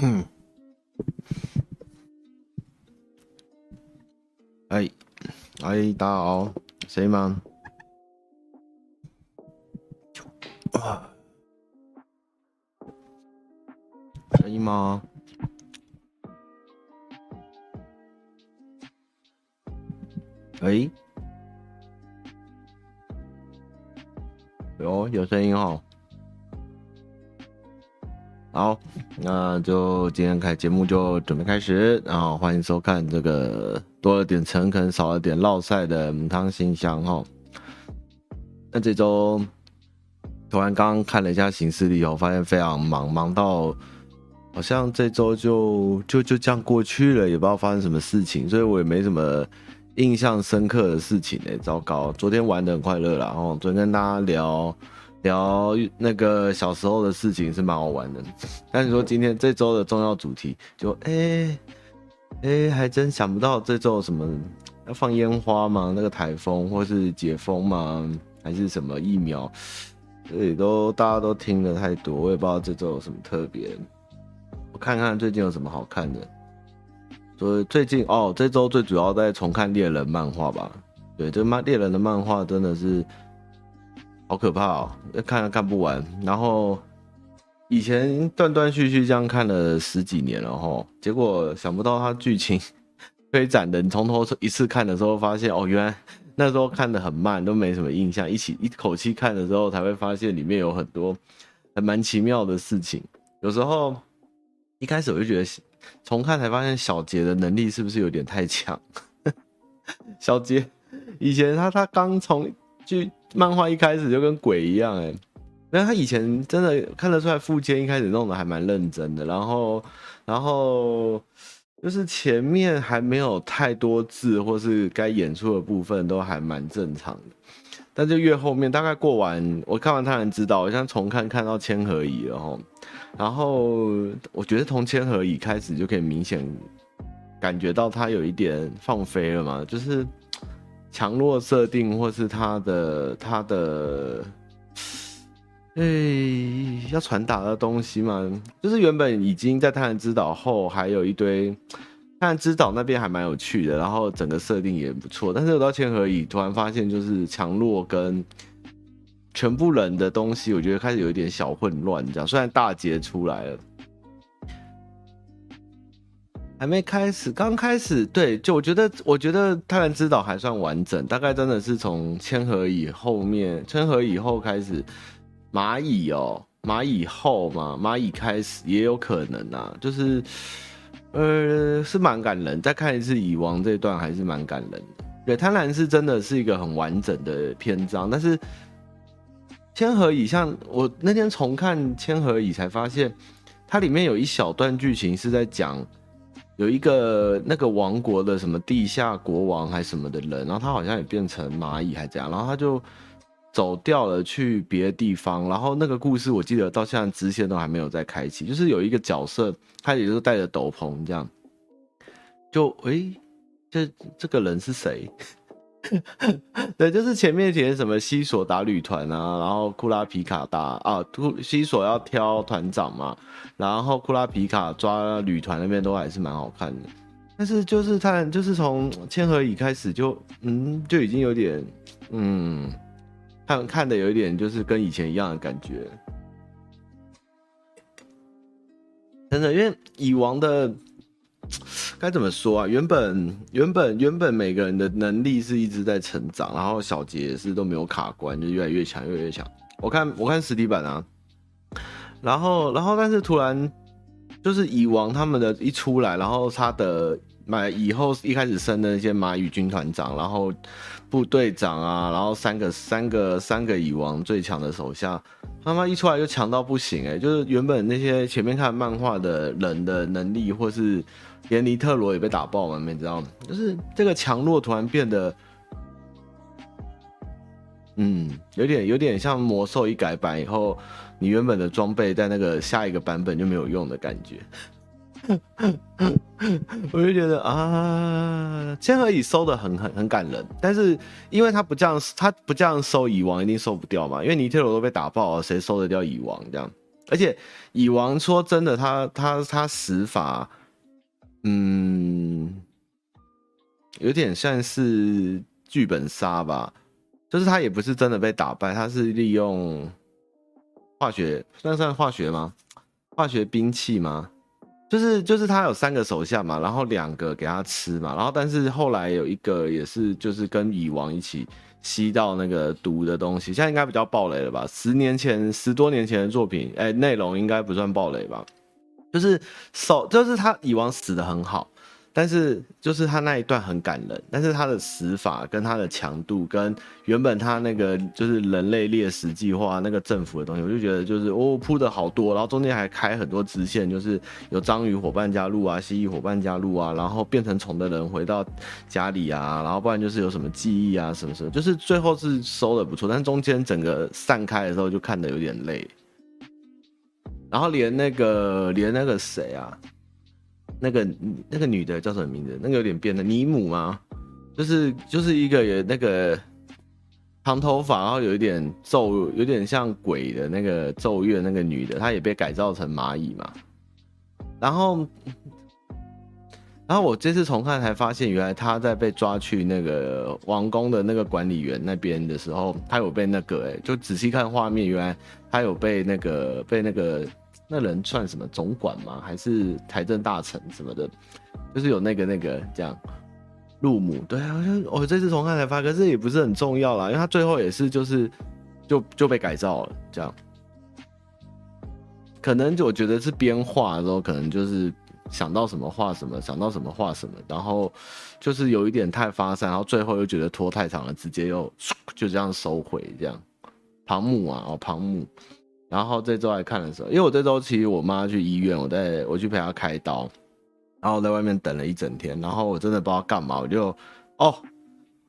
嗯，哎，哎，大家好，谁吗？啊，可以吗？哎，有有声音哦。好，那就今天开节目就准备开始，然后欢迎收看这个多了点诚恳，少了点烙赛的母汤新香哈。那这周突然刚刚看了一下行事历哦，发现非常忙，忙到好像这周就就就这样过去了，也不知道发生什么事情，所以我也没什么印象深刻的事情哎，糟糕，昨天玩得很快乐啦，然后昨天跟大家聊。聊那个小时候的事情是蛮好玩的，但是说今天这周的重要主题就哎哎、还真想不到这周有什么要放烟花吗？那个台风或是解封吗？还是什么疫苗？这里都大家都听得太多，我也不知道这周有什么特别。我看看最近有什么好看的。所以最近哦，这周最主要在重看猎人漫画吧？对，这漫猎人的漫画真的是。好可怕哦，看看不完。然后以前断断续续这样看了十几年了哈，结果想不到它剧情推展的，你从头一次看的时候发现哦，原来那时候看得很慢，都没什么印象。一起一口气看的时候，才会发现里面有很多还蛮奇妙的事情。有时候一开始我就觉得重看才发现小杰的能力是不是有点太强？小杰以前他他刚从剧。漫画一开始就跟鬼一样哎，那他以前真的看得出来，富坚一开始弄得还蛮认真的，然后，然后就是前面还没有太多字，或是该演出的部分都还蛮正常的，但就越后面，大概过完我看完他才知道，我像重看看到千和乙了齁，然后我觉得从千和乙开始就可以明显感觉到他有一点放飞了嘛，就是。强弱设定，或是他的他的，哎、要传达的东西嘛，就是原本已经在《太阳之岛》后，还有一堆《太阳之岛》那边还蛮有趣的，然后整个设定也不错。但是我到千和乙，突然发现就是强弱跟全部人的东西，我觉得开始有一点小混乱。这样，虽然大劫出来了。还没开始，刚开始，对，就我觉得，我觉得《太阳之岛》还算完整，大概真的是从千和以后面，千和以后开始，蚂蚁哦，蚂蚁后嘛，蚂蚁开始也有可能啊，就是，呃，是蛮感人。再看一次蚁王这段还是蛮感人的。对，贪婪是真的是一个很完整的篇章，但是千和乙像我那天重看千和乙才发现，它里面有一小段剧情是在讲。有一个那个王国的什么地下国王还是什么的人，然后他好像也变成蚂蚁还这样，然后他就走掉了去别的地方，然后那个故事我记得到现在支线都还没有再开启，就是有一个角色他也是带着斗篷这样，就诶、欸，这这个人是谁？对，就是前面填什么西索打旅团啊，然后库拉皮卡打啊，西索要挑团长嘛，然后库拉皮卡抓旅团那边都还是蛮好看的，但是就是他就是从千和乙开始就嗯就已经有点嗯看看的有一点就是跟以前一样的感觉，真的，因为蚁王的。该怎么说啊？原本原本原本每个人的能力是一直在成长，然后小杰也是都没有卡关，就越来越强，越来越强。我看我看实体版啊，然后然后但是突然就是蚁王他们的一出来，然后他的买以后一开始升的那些蚂蚁军团长，然后部队长啊，然后三个三个三个蚁王最强的手下，他妈一出来就强到不行哎、就是原本那些前面看漫画的人的能力或是。连尼特罗也被打爆了，你知道吗？就是这个强弱突然变得，嗯，有点有点像魔兽一改版以后，你原本的装备在那个下一个版本就没有用的感觉。我就觉得啊，千和乙收的很很很感人，但是因为他不这样，他不这样收蚁王一定收不掉嘛，因为尼特罗都被打爆了，谁收得掉蚁王这样？而且蚁王说真的，他他他死法，嗯，有点像是剧本杀吧，就是他也不是真的被打败，他是利用化学，算算化学吗？化学兵器吗？就是就是他有三个手下嘛，然后两个给他吃嘛，然后但是后来有一个也是就是跟蚁王一起吸到那个毒的东西，现在应该比较暴雷了吧？十年前十多年前的作品，哎、内容应该不算暴雷吧？就是手就是他蚁王死的很好。但是就是他那一段很感人，但是他的死法跟他的强度跟原本他那个就是人类猎食计划那个政府的东西，我就觉得就是哦铺的好多，然后中间还开很多支线，就是有章鱼伙伴加入啊，蜥蜴伙伴加入啊，然后变成虫的人回到家里啊，然后不然就是有什么记忆啊什么什么，就是最后是收的不错，但中间整个散开的时候就看的有点累，然后连那个连那个谁啊？那个那个女的叫什么名字？那个有点变的尼姆吗？就是就是一个有那个长头发，然后有一点咒，有点像鬼的那个咒怨那个女的，她也被改造成蚂蚁嘛。然后，然后我这次重看才发现，原来他在被抓去那个王宫的那个管理员那边的时候，他有被那个哎、就仔细看画面，原来他有被那个被那个。那人算什么总管吗？还是财政大臣什么的？就是有那个那个这样入母，对啊，好像我这次重看才发现，可是也不是很重要啦，因为他最后也是就是就就被改造了这样。可能就我觉得是编画的时候，可能就是想到什么画什么，想到什么画什么，然后就是有一点太发散，然后最后又觉得拖太长了，直接又 就这样收回这样。旁木啊，哦，旁木。然后这周来看的时候，因为我这周其实我妈去医院，我在我去陪她开刀，然后在外面等了一整天，然后我真的不知道干嘛，我就哦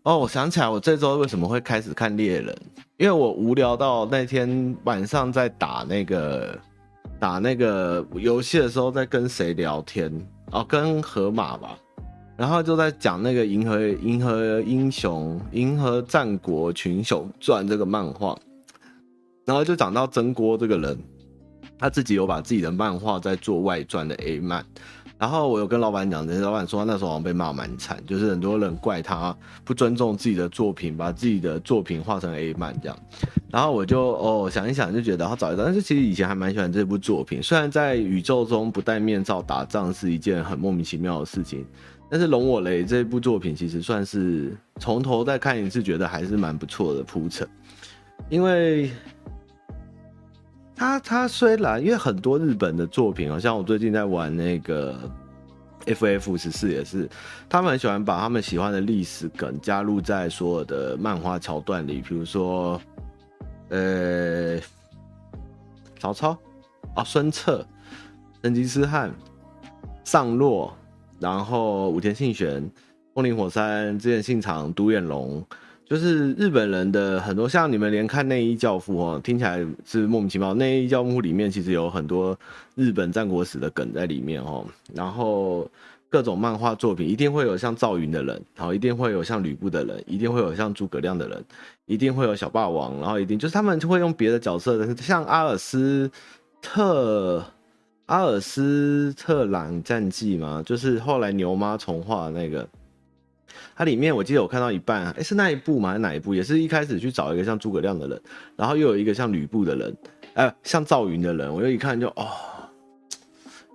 哦，我想起来我这周为什么会开始看猎人，因为我无聊到那天晚上在打那个打那个游戏的时候，在跟谁聊天？哦，跟河马吧，然后就在讲那个银河银河英雄银河战国群雄传这个漫画。然后就讲到曾国这个人，他自己有把自己的漫画在做外传的 A 漫，然后我有跟老板讲，这些老板说他那时候好像被骂蛮惨，就是很多人怪他不尊重自己的作品，把自己的作品画成 A 漫这样。然后我就哦想一想，就觉得他找一找，但是其实以前还蛮喜欢这部作品，虽然在宇宙中不戴面罩打仗是一件很莫名其妙的事情，但是《容我雷》这部作品其实算是从头再看一次，觉得还是蛮不错的铺陈，因为。他他虽然因为很多日本的作品，好像我最近在玩那个 FF 十四也是，他们很喜欢把他们喜欢的历史梗加入在所有的漫画桥段里，比如说，呃，曹操啊，孙策、成吉思汗、上洛，然后武田信玄、风林火山、织田信长、独眼龙。就是日本人的很多，像你们连看《内衣教父》哦，听起来是莫名其妙。《内衣教父》里面其实有很多日本战国史的梗在里面哦。然后各种漫画作品一定会有像赵云的人，然后一定会有像吕布的人，一定会有像诸葛亮的人，一定会有小霸王，然后一定就是他们就会用别的角色的，像阿尔斯特阿尔斯特朗战记嘛，就是后来牛妈重画那个。它里面我记得我看到一半，哎、欸，是那一部吗？还哪一部？也是一开始去找一个像诸葛亮的人，然后又有一个像吕布的人，哎、像赵云的人。我就一看就哦，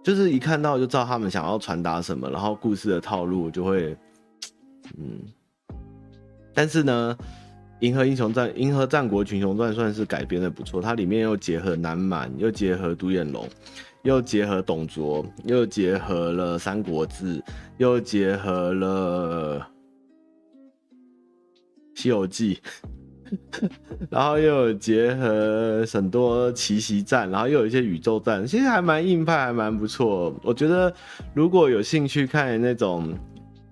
就是一看到就知道他们想要传达什么，然后故事的套路就会，嗯。但是呢，《银河英雄传》《银河战国群雄传》算是改编的不错，它里面又结合南蛮，又结合独眼龙。又结合董卓，又结合了《三国志》，又结合了《西游记》，然后又有结合很多奇袭战，然后又有一些宇宙战，其实还蛮硬派，还蛮不错。我觉得如果有兴趣看那种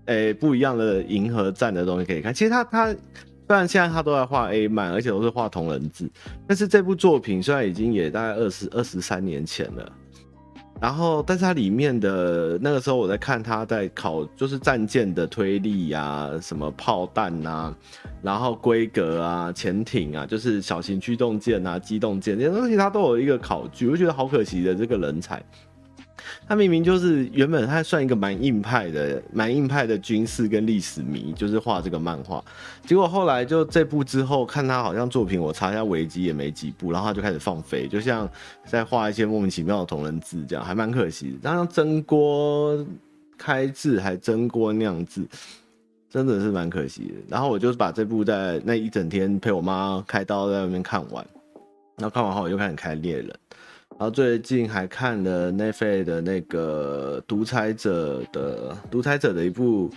诶、不一样的银河战的东西，可以看。其实他他虽然现在他都在画 A 漫，而且都是画同人志，但是这部作品虽然已经也大概二十二十三年前了。然后，但是它里面的那个时候我在看他在考，就是战舰的推力、啊，什么炮弹啊，然后规格啊，潜艇啊，就是小型驱动舰啊，机动舰这些东西，他都有一个考据。我觉得好可惜的这个人才。他明明就是原本他算一个蛮硬派的、蛮硬派的军事跟历史迷，就是画这个漫画。结果后来就这部之后，看他好像作品，我查一下维基也没几部，然后他就开始放飞，就像在画一些莫名其妙的同人字这样，还蛮可惜的。但像蒸锅开字还蒸锅酿字，真的是蛮可惜的。然后我就是把这部在那一整天陪我妈开刀在外面看完，然后看完后我又开始开猎人。然后最近还看了 naf 的那个独裁者的独裁者的一部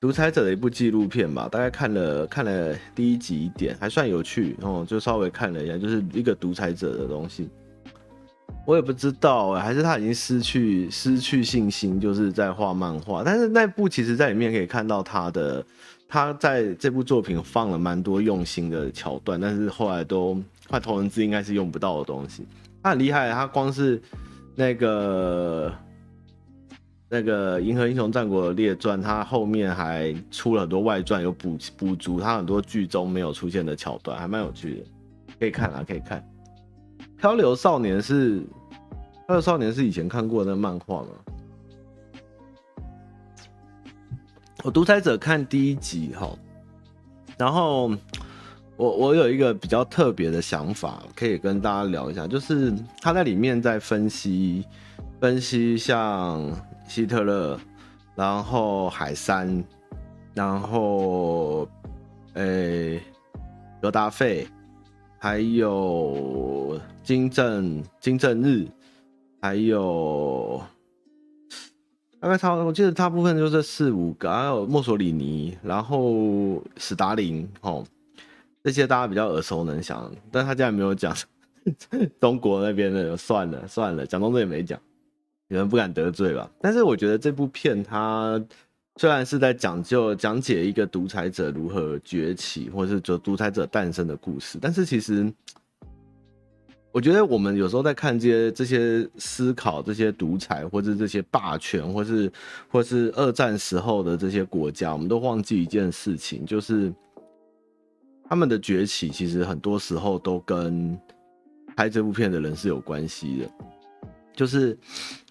独裁者的一部纪录片吧，大概看了看了第一集一点，还算有趣哦，就稍微看了一下，就是一个独裁者的东西。我也不知道，还是他已经失去失去信心，就是在画漫画。但是那部其实在里面可以看到他的他在这部作品放了蛮多用心的桥段，但是后来都画同文字应该是用不到的东西。他很厉害，他光是那个那个《银河英雄战国列传》，他后面还出了很多外传，有补补足他很多剧中没有出现的桥段，还蛮有趣的，可以看啊，可以看。《漂流少年》是《漂流少年》是以前看过的漫画吗？我独裁者看第一集哈，然后。我我有一个比较特别的想法，可以跟大家聊一下，就是他在里面在分析分析像希特勒，然后海山，然后诶格达费，还有金正金正日，还有大概差，我记得大部分就是四五个，还有墨索里尼，然后史达林，哦。这些大家比较耳熟能详，但他竟然没有讲 中国那边的，算了算了，蒋中正也没讲，你们不敢得罪吧？但是我觉得这部片它虽然是在讲究讲解一个独裁者如何崛起，或是就独裁者诞生的故事，但是其实我觉得我们有时候在看这些这些思考这些独裁或者这些霸权，或是或是二战时候的这些国家，我们都忘记一件事情，就是。他们的崛起其实很多时候都跟拍这部片的人是有关系的，就是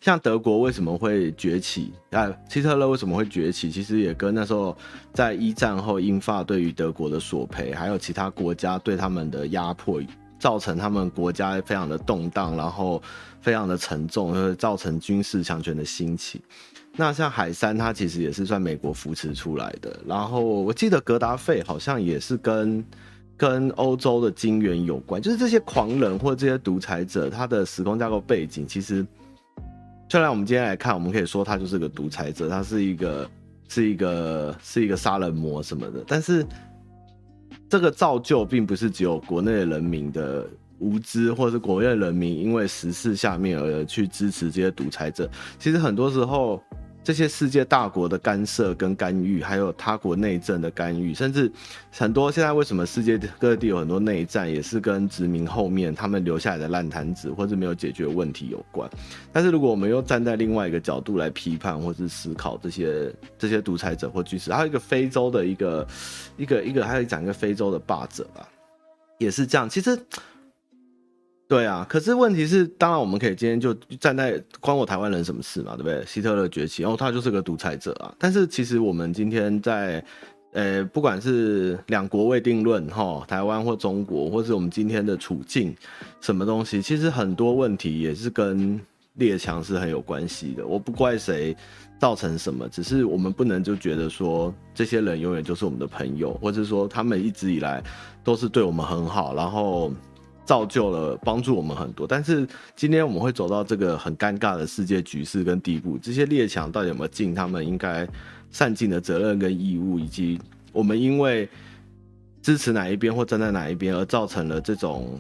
像德国为什么会崛起啊，希特勒为什么会崛起，其实也跟那时候在一战后英法对于德国的索赔，还有其他国家对他们的压迫，造成他们国家非常的动荡，然后非常的沉重，就会造成军事强权的兴起。那像海山，他其实也是算美国扶持出来的。然后我记得格达费好像也是跟跟欧洲的金元有关。就是这些狂人或这些独裁者，他的时空架构背景，其实虽然我们今天来看，我们可以说他就是个独裁者，他是一个是一个是一个杀人魔什么的。但是这个造就并不是只有国内人民的无知，或者是国内人民因为时事下面而去支持这些独裁者。其实很多时候。这些世界大国的干涉跟干预，还有他国内政的干预，甚至很多现在为什么世界各地有很多内战，也是跟殖民后面他们留下来的烂摊子或者没有解决问题有关。但是如果我们又站在另外一个角度来批判或是思考这些这些独裁者或军事，还有一个非洲的一个一个一个，还有讲一个非洲的霸者吧，也是这样。其实。对啊，可是问题是，当然我们可以今天就站在关我台湾人什么事嘛，对不对？希特勒崛起，然后他就是个独裁者啊。但是其实我们今天在，呃，不管是两国未定论哈，台湾或中国，或是我们今天的处境，什么东西，其实很多问题也是跟列强是很有关系的。我不怪谁造成什么，只是我们不能就觉得说这些人永远就是我们的朋友，或者说他们一直以来都是对我们很好，然后。造就了帮助我们很多，但是今天我们会走到这个很尴尬的世界局势跟地步，这些列强到底有没有尽他们应该善尽的责任跟义务，以及我们因为支持哪一边或站在哪一边而造成了这种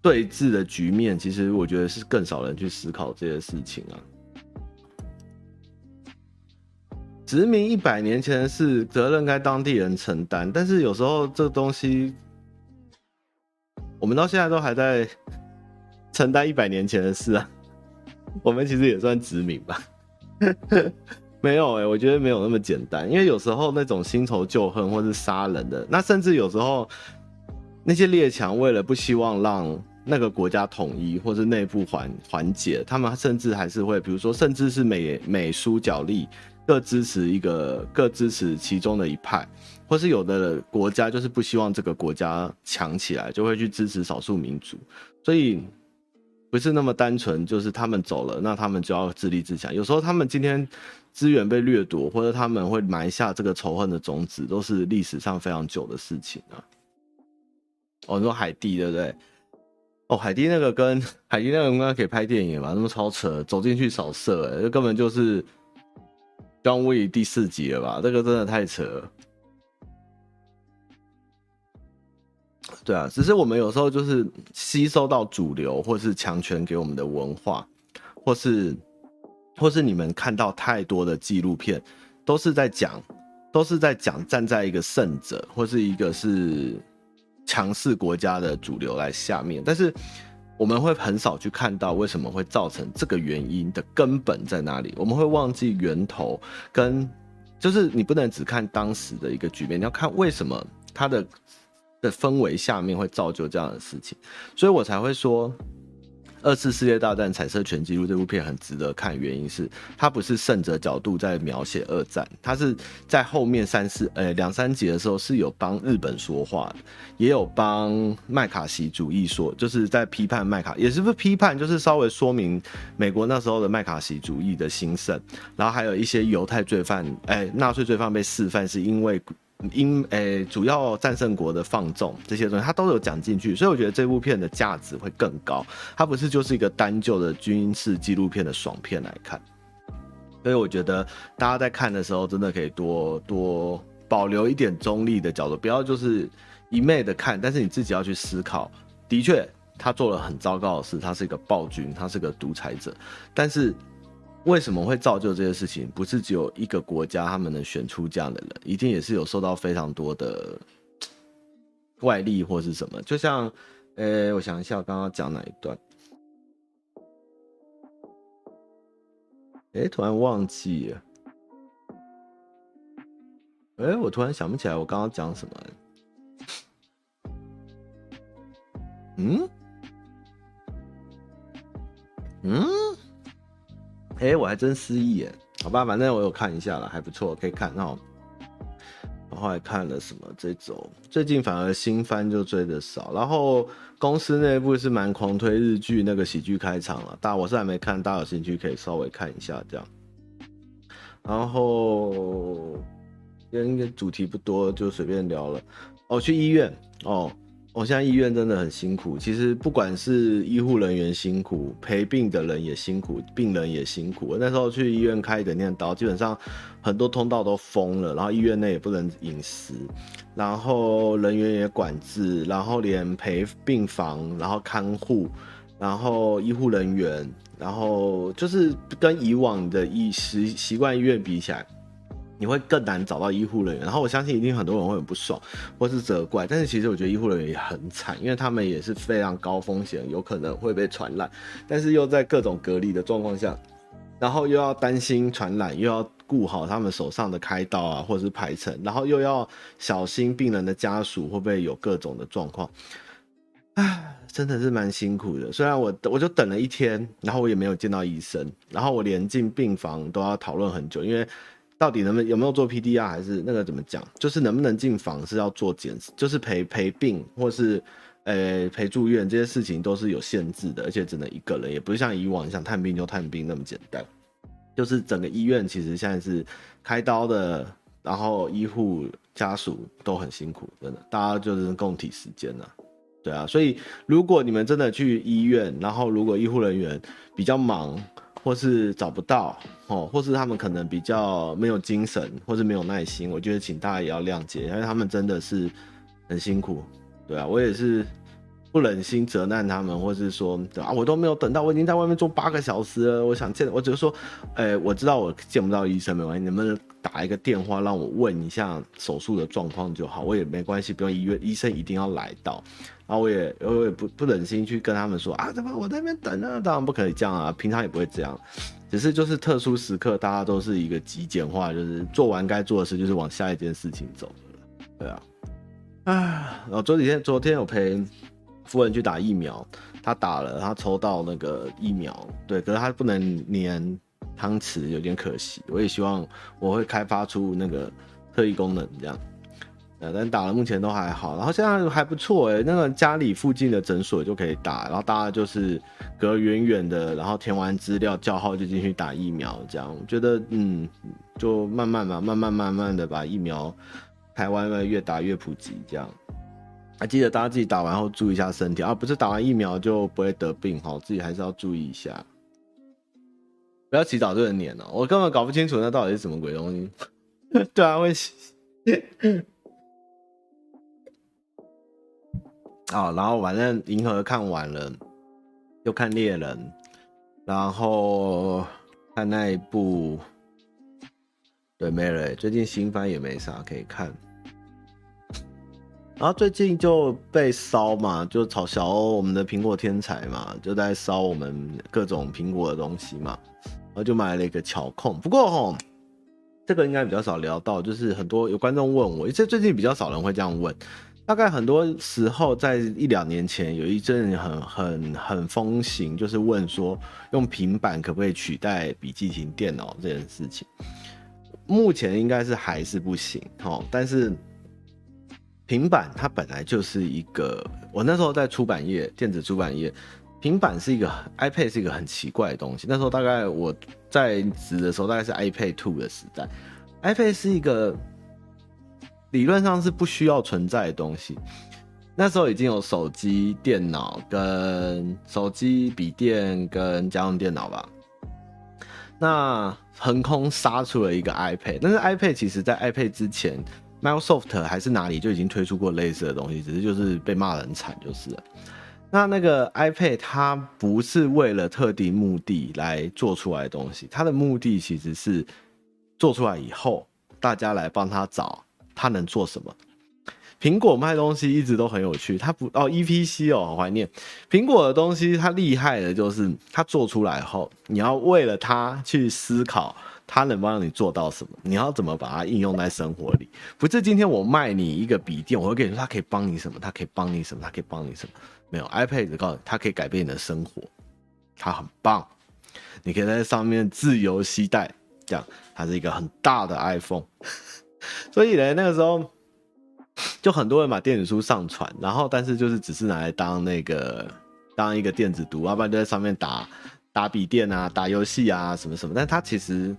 对峙的局面，其实我觉得是更少人去思考这些事情啊。殖民一百年前的事，责任该当地人承担，但是有时候这东西。我们到现在都还在承担一百年前的事啊，我们其实也算殖民吧。没有哎、我觉得没有那么简单，因为有时候那种新仇旧恨或是杀人的，那甚至有时候那些列强为了不希望让那个国家统一或是内部缓缓解，他们甚至还是会，比如说，甚至是美美苏角力，各支持一个，各支持其中的一派，或是有的国家就是不希望这个国家强起来，就会去支持少数民族，所以。不是那么单纯，就是他们走了，那他们就要自立自强。有时候他们今天资源被掠夺，或者他们会埋下这个仇恨的种子，都是历史上非常久的事情啊。哦，你说海地对不对？哦，海地那个跟海地那个应该可以拍电影吧？那么超扯，走进去扫射，哎，这根本就是《John Wick》第四集了吧？这个真的太扯了。对啊，只是我们有时候就是吸收到主流或是强权给我们的文化，或是或是你们看到太多的纪录片，都是在讲，都是在讲站在一个胜者或是一个是强势国家的主流来下面，但是我们会很少去看到为什么会造成这个原因的根本在哪里，我们会忘记源头，跟就是你不能只看当时的一个局面，你要看为什么它的。的氛围下面会造就这样的事情，所以我才会说，《二次世界大战彩色全纪录》这部片很值得看，原因是它不是胜者角度在描写二战，它是在后面三四呃两三集的时候是有帮日本说话的，也有帮麦卡锡主义说，就是在批判麦卡，也是不是批判，就是稍微说明美国那时候的麦卡锡主义的兴盛，然后还有一些犹太罪犯，哎，纳粹罪犯被释放是因为。因诶、主要战胜国的放纵这些东西，他都有讲进去，所以我觉得这部片的价值会更高。它不是就是一个单就的军事纪录片的爽片来看，所以我觉得大家在看的时候，真的可以多多保留一点中立的角度，不要就是一昧的看，但是你自己要去思考。的确，他做了很糟糕的事，他是一个暴君，他是个独裁者，但是。为什么会造就这些事情？不是只有一个国家他们能选出这样的人，一定也是有受到非常多的 外力或是什么。就像，呃、我想一下，我刚刚讲哪一段？哎、突然忘记了。哎、我突然想不起来我刚刚讲什么。嗯？嗯？哎、我还真失忆耶，好吧，反正我有看一下了，还不错，可以看。然后，然后还看了什么？这种最近反而新番就追的少。然后公司内部是蛮狂推日剧那个喜剧开场了，大我是还没看，大家有兴趣可以稍微看一下这样。然后今天主题不多，就随便聊了。哦，去医院哦。我、现在医院真的很辛苦。其实不管是医护人员辛苦，陪病的人也辛苦，病人也辛苦。那时候去医院开一整天刀，基本上很多通道都封了，然后医院内也不能饮食，然后人员也管制，然后连陪病房，然后看护，然后医护人员，然后就是跟以往的医习习惯医院比起来。你会更难找到医护人员，然后我相信一定很多人会很不爽，或是责怪。但是其实我觉得医护人员也很惨，因为他们也是非常高风险，有可能会被传染，但是又在各种隔离的状况下，然后又要担心传染，又要顾好他们手上的开刀啊，或者是排程，然后又要小心病人的家属会不会有各种的状况，唉，真的是蛮辛苦的。虽然我我就等了一天，然后我也没有见到医生，然后我连进病房都要讨论很久，因为。到底能不能有没有做 PDR 还是那个怎么讲？就是能不能进房是要做检，就是陪陪病或是呃、陪住院这些事情都是有限制的，而且只能一个人，也不是像以往想探病就探病那么简单。就是整个医院其实现在是开刀的，然后医护家属都很辛苦，真的，大家就是共体时艰呐。对啊，所以如果你们真的去医院，然后如果医护人员比较忙。或是找不到哦，或是他们可能比较没有精神，或是没有耐心，我觉得请大家也要谅解，因为他们真的是很辛苦，对啊，我也是不忍心责难他们，或是说啊，我都没有等到，我已经在外面坐八个小时了，我想见，我只是说，哎、我知道我见不到医生没关系，你们打一个电话让我问一下手术的状况就好，我也没关系，不用医院医生一定要来到，然后我也我也不不忍心去跟他们说啊，怎么我在那边等呢？当然不可以这样啊，平常也不会这样，只是就是特殊时刻，大家都是一个极简化，就是做完该做的事，就是往下一件事情走。对啊，啊，然后昨几天昨天我陪夫人去打疫苗，她打了，她抽到那个疫苗，对，可是她不能粘汤匙，有点可惜。我也希望我会开发出那个特异功能，这样。呃，但打了目前都还好，然后现在还不错哎，那个家里附近的诊所就可以打，然后大家就是隔远远的，然后填完资料叫号就进去打疫苗，这样我觉得嗯，就慢慢嘛，慢慢慢慢的把疫苗台湾越越打越普及，这样。还记得大家自己打完后注意一下身体，啊、不是打完疫苗就不会得病，哈，自己还是要注意一下，不要起早就能黏了，我根本搞不清楚那到底是什么鬼东西。对啊，会。啊、然后反正银河看完了，又看猎人，然后看那一部，对，没了。最近新番也没啥可以看，然后最近就被烧嘛，就炒小欧我们的苹果天才嘛，就在烧我们各种苹果的东西嘛，然后就买了一个巧控。不过吼，这个应该比较少聊到，就是很多有观众问我，这最近比较少人会这样问。大概很多时候，在一两年前，有一阵很很很风行，就是问说用平板可不可以取代笔记型电脑这件事情。目前应该是还是不行哦，但是平板它本来就是一个，我那时候在出版业，电子出版业，平板是一个 iPad 是一个很奇怪的东西。那时候大概我在职的时候，大概是 iPad Two 的时代，iPad 是一个。理论上是不需要存在的东西，那时候已经有手机、电脑跟手机、笔电跟家用电脑吧。那横空杀出了一个 iPad，但是 iPad 其实在 iPad 之前，Microsoft 还是哪里就已经推出过类似的东西，只是就是被骂得很惨就是了。那那个 iPad 它不是为了特定目的来做出来的东西，它的目的其实是做出来以后，大家来帮他找。它能做什么？苹果卖东西一直都很有趣。它不哦，EPC 哦，好怀念苹果的东西。它厉害的就是它做出来后，你要为了它去思考，它能帮你做到什么？你要怎么把它应用在生活里？不是今天我卖你一个笔电，我会跟你说它可以帮你什么？它可以帮你什么？它可以帮你什么？没有 iPad 告诉你，它可以改变你的生活，它很棒。你可以在上面自由携带，这样它是一个很大的 iPhone。所以呢，那个时候就很多人把电子书上传，然后但是就是只是拿来当那个当一个电子读，要不然就在上面打打笔电啊、打游戏啊什么什么。但它其实，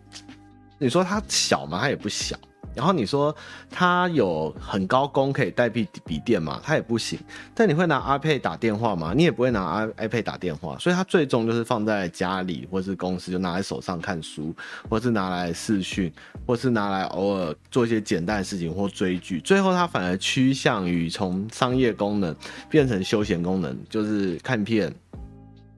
你说它小吗？它也不小。然后你说它有很高功可以代替笔电吗？它也不行。但你会拿 iPad 打电话吗？你也不会拿 iPad 打电话。所以它最终就是放在家里或是公司，就拿在手上看书，或是拿来视讯，或是拿来偶尔做一些简单的事情或追剧。最后它反而趋向于从商业功能变成休闲功能，就是看片，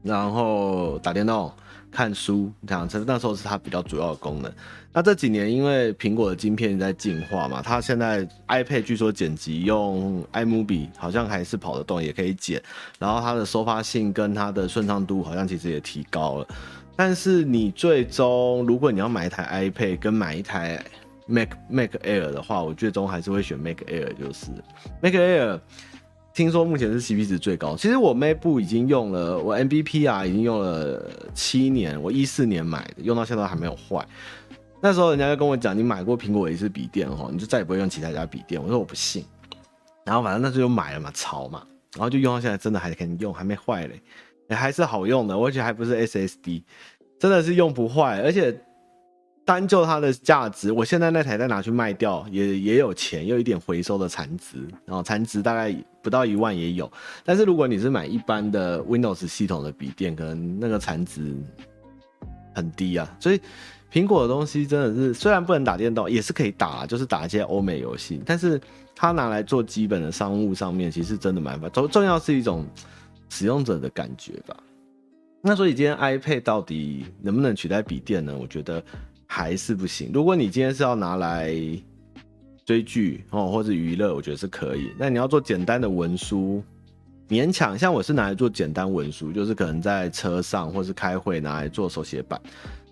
然后打电动。看书这样子，那时候是它比较主要的功能。那这几年因为苹果的晶片在进化嘛，它现在 iPad 据说剪辑用 iMovie 好像还是跑得动，也可以剪。然后它的收发性跟它的顺畅度好像其实也提高了。但是你最终如果你要买一台 iPad 跟买一台 Mac Mac Air 的话，我最终还是会选 Mac Air，就是 Mac Air。听说目前是 CP 值最高。其实我 MacBook 已经用了，我 MVP 啊已经用了七年，我一四年买的，用到现在还没有坏。那时候人家就跟我讲，你买过苹果也是笔电哦，你就再也不会用其他家笔电。我说我不信。然后反正那时候就买了嘛，潮嘛，然后就用到现在，真的还可以用，还没坏嘞，还是好用的，而且还不是 SSD，真的是用不坏，而且。单就它的价值，我现在那台再拿去卖掉，也也有钱，有一点回收的残值，然后残值大概不到一万也有。但是如果你是买一般的 Windows 系统的笔电，可能那个残值很低啊。所以苹果的东西真的是，虽然不能打电动，也是可以打，就是打一些欧美游戏。但是它拿来做基本的商务上面，其实真的蛮烦。重重要是一种使用者的感觉吧。那所以今天 iPad 到底能不能取代笔电呢？我觉得。还是不行。如果你今天是要拿来追剧哦，或者娱乐，我觉得是可以。那你要做简单的文书，勉强，像我是拿来做简单文书，就是可能在车上或是开会拿来做手写板。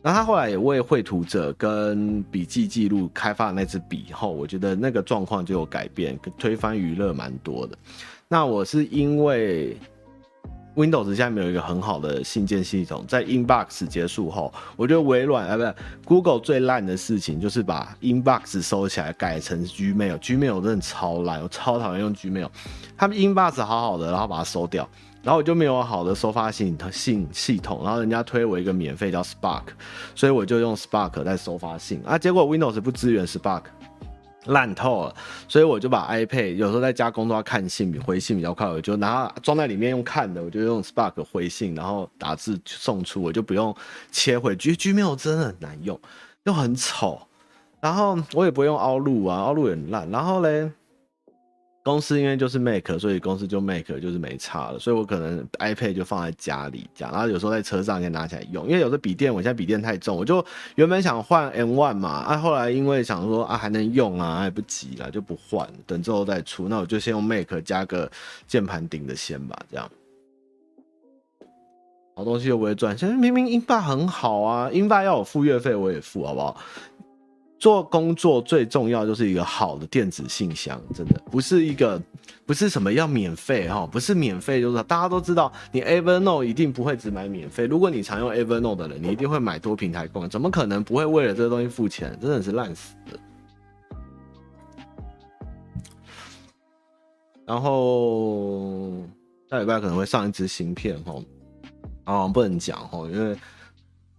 然后他后来也为绘图者跟笔记记录开发那支笔后，我觉得那个状况就有改变，推翻娱乐蛮多的。那我是因为。Windows 下面有一个很好的信件系统，在 Inbox 结束后，我觉得微软啊，不是 Google 最烂的事情就是把 Inbox 收起来，改成 Gmail。Gmail 真的超烂，我超讨厌用 Gmail。他们 Inbox 好好的，然后把它收掉，然后我就没有好的收发信信系统，然后人家推我一个免费叫 Spark，所以我就用 Spark 在收发信啊，结果 Windows 不支援 Spark。烂透了，所以我就把 iPad 有时候在家工作要看信，回信比较快，我就拿它装在里面用看的，我就用 Spark 回信，然后打字送出，我就不用切回 G Gmail 真的很难用，又很丑，然后我也不用 Outlook 啊，Outlook 也很烂，然后嘞。公司因为就是 Mac，所以公司就 Mac 就是没差了，所以我可能 iPad 就放在家里这样，然后有时候在车上可以拿起来用，因为有的笔电我现在笔电太重，我就原本想换 M1 嘛，啊后来因为想说啊还能用啊，还不急了就不换，等之后再出，那我就先用 Mac 加个键盘顶的先吧，这样。好东西又不会赚，现在明明英霸很好啊，英霸要我付月费我也付，好不好？做工作最重要就是一个好的电子信箱，真的不是一个，不是什么要免费哈，不是免费就是大家都知道，你 Evernote 一定不会只买免费。如果你常用 Evernote 的人，你一定会买多平台共，怎么可能不会为了这个东西付钱？真的是烂死了。然后下礼拜可能会上一支芯片哈，啊不能讲哈，因为。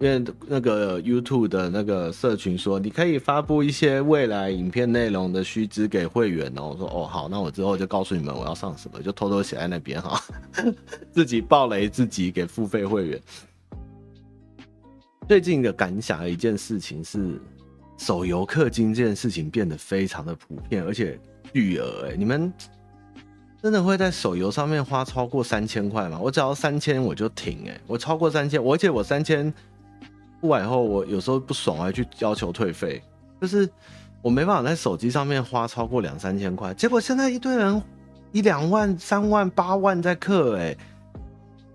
因为那个 YouTube 的那个社群说，你可以发布一些未来影片内容的须知给会员哦。我说哦好，那我之后就告诉你们我要上什么，就偷偷写在那边哈，自己爆雷自己给付费会员。最近的感想一件事情是，手游氪金这件事情变得非常的普遍，而且巨额哎，你们真的会在手游上面花超过三千块吗？我只要三千我就停哎，我超过三千，而且我三千。付完以后，我有时候不爽，我还去要求退费。就是我没办法在手机上面花超过两三千块，结果现在一堆人一两万、三万、八万在氪，哎，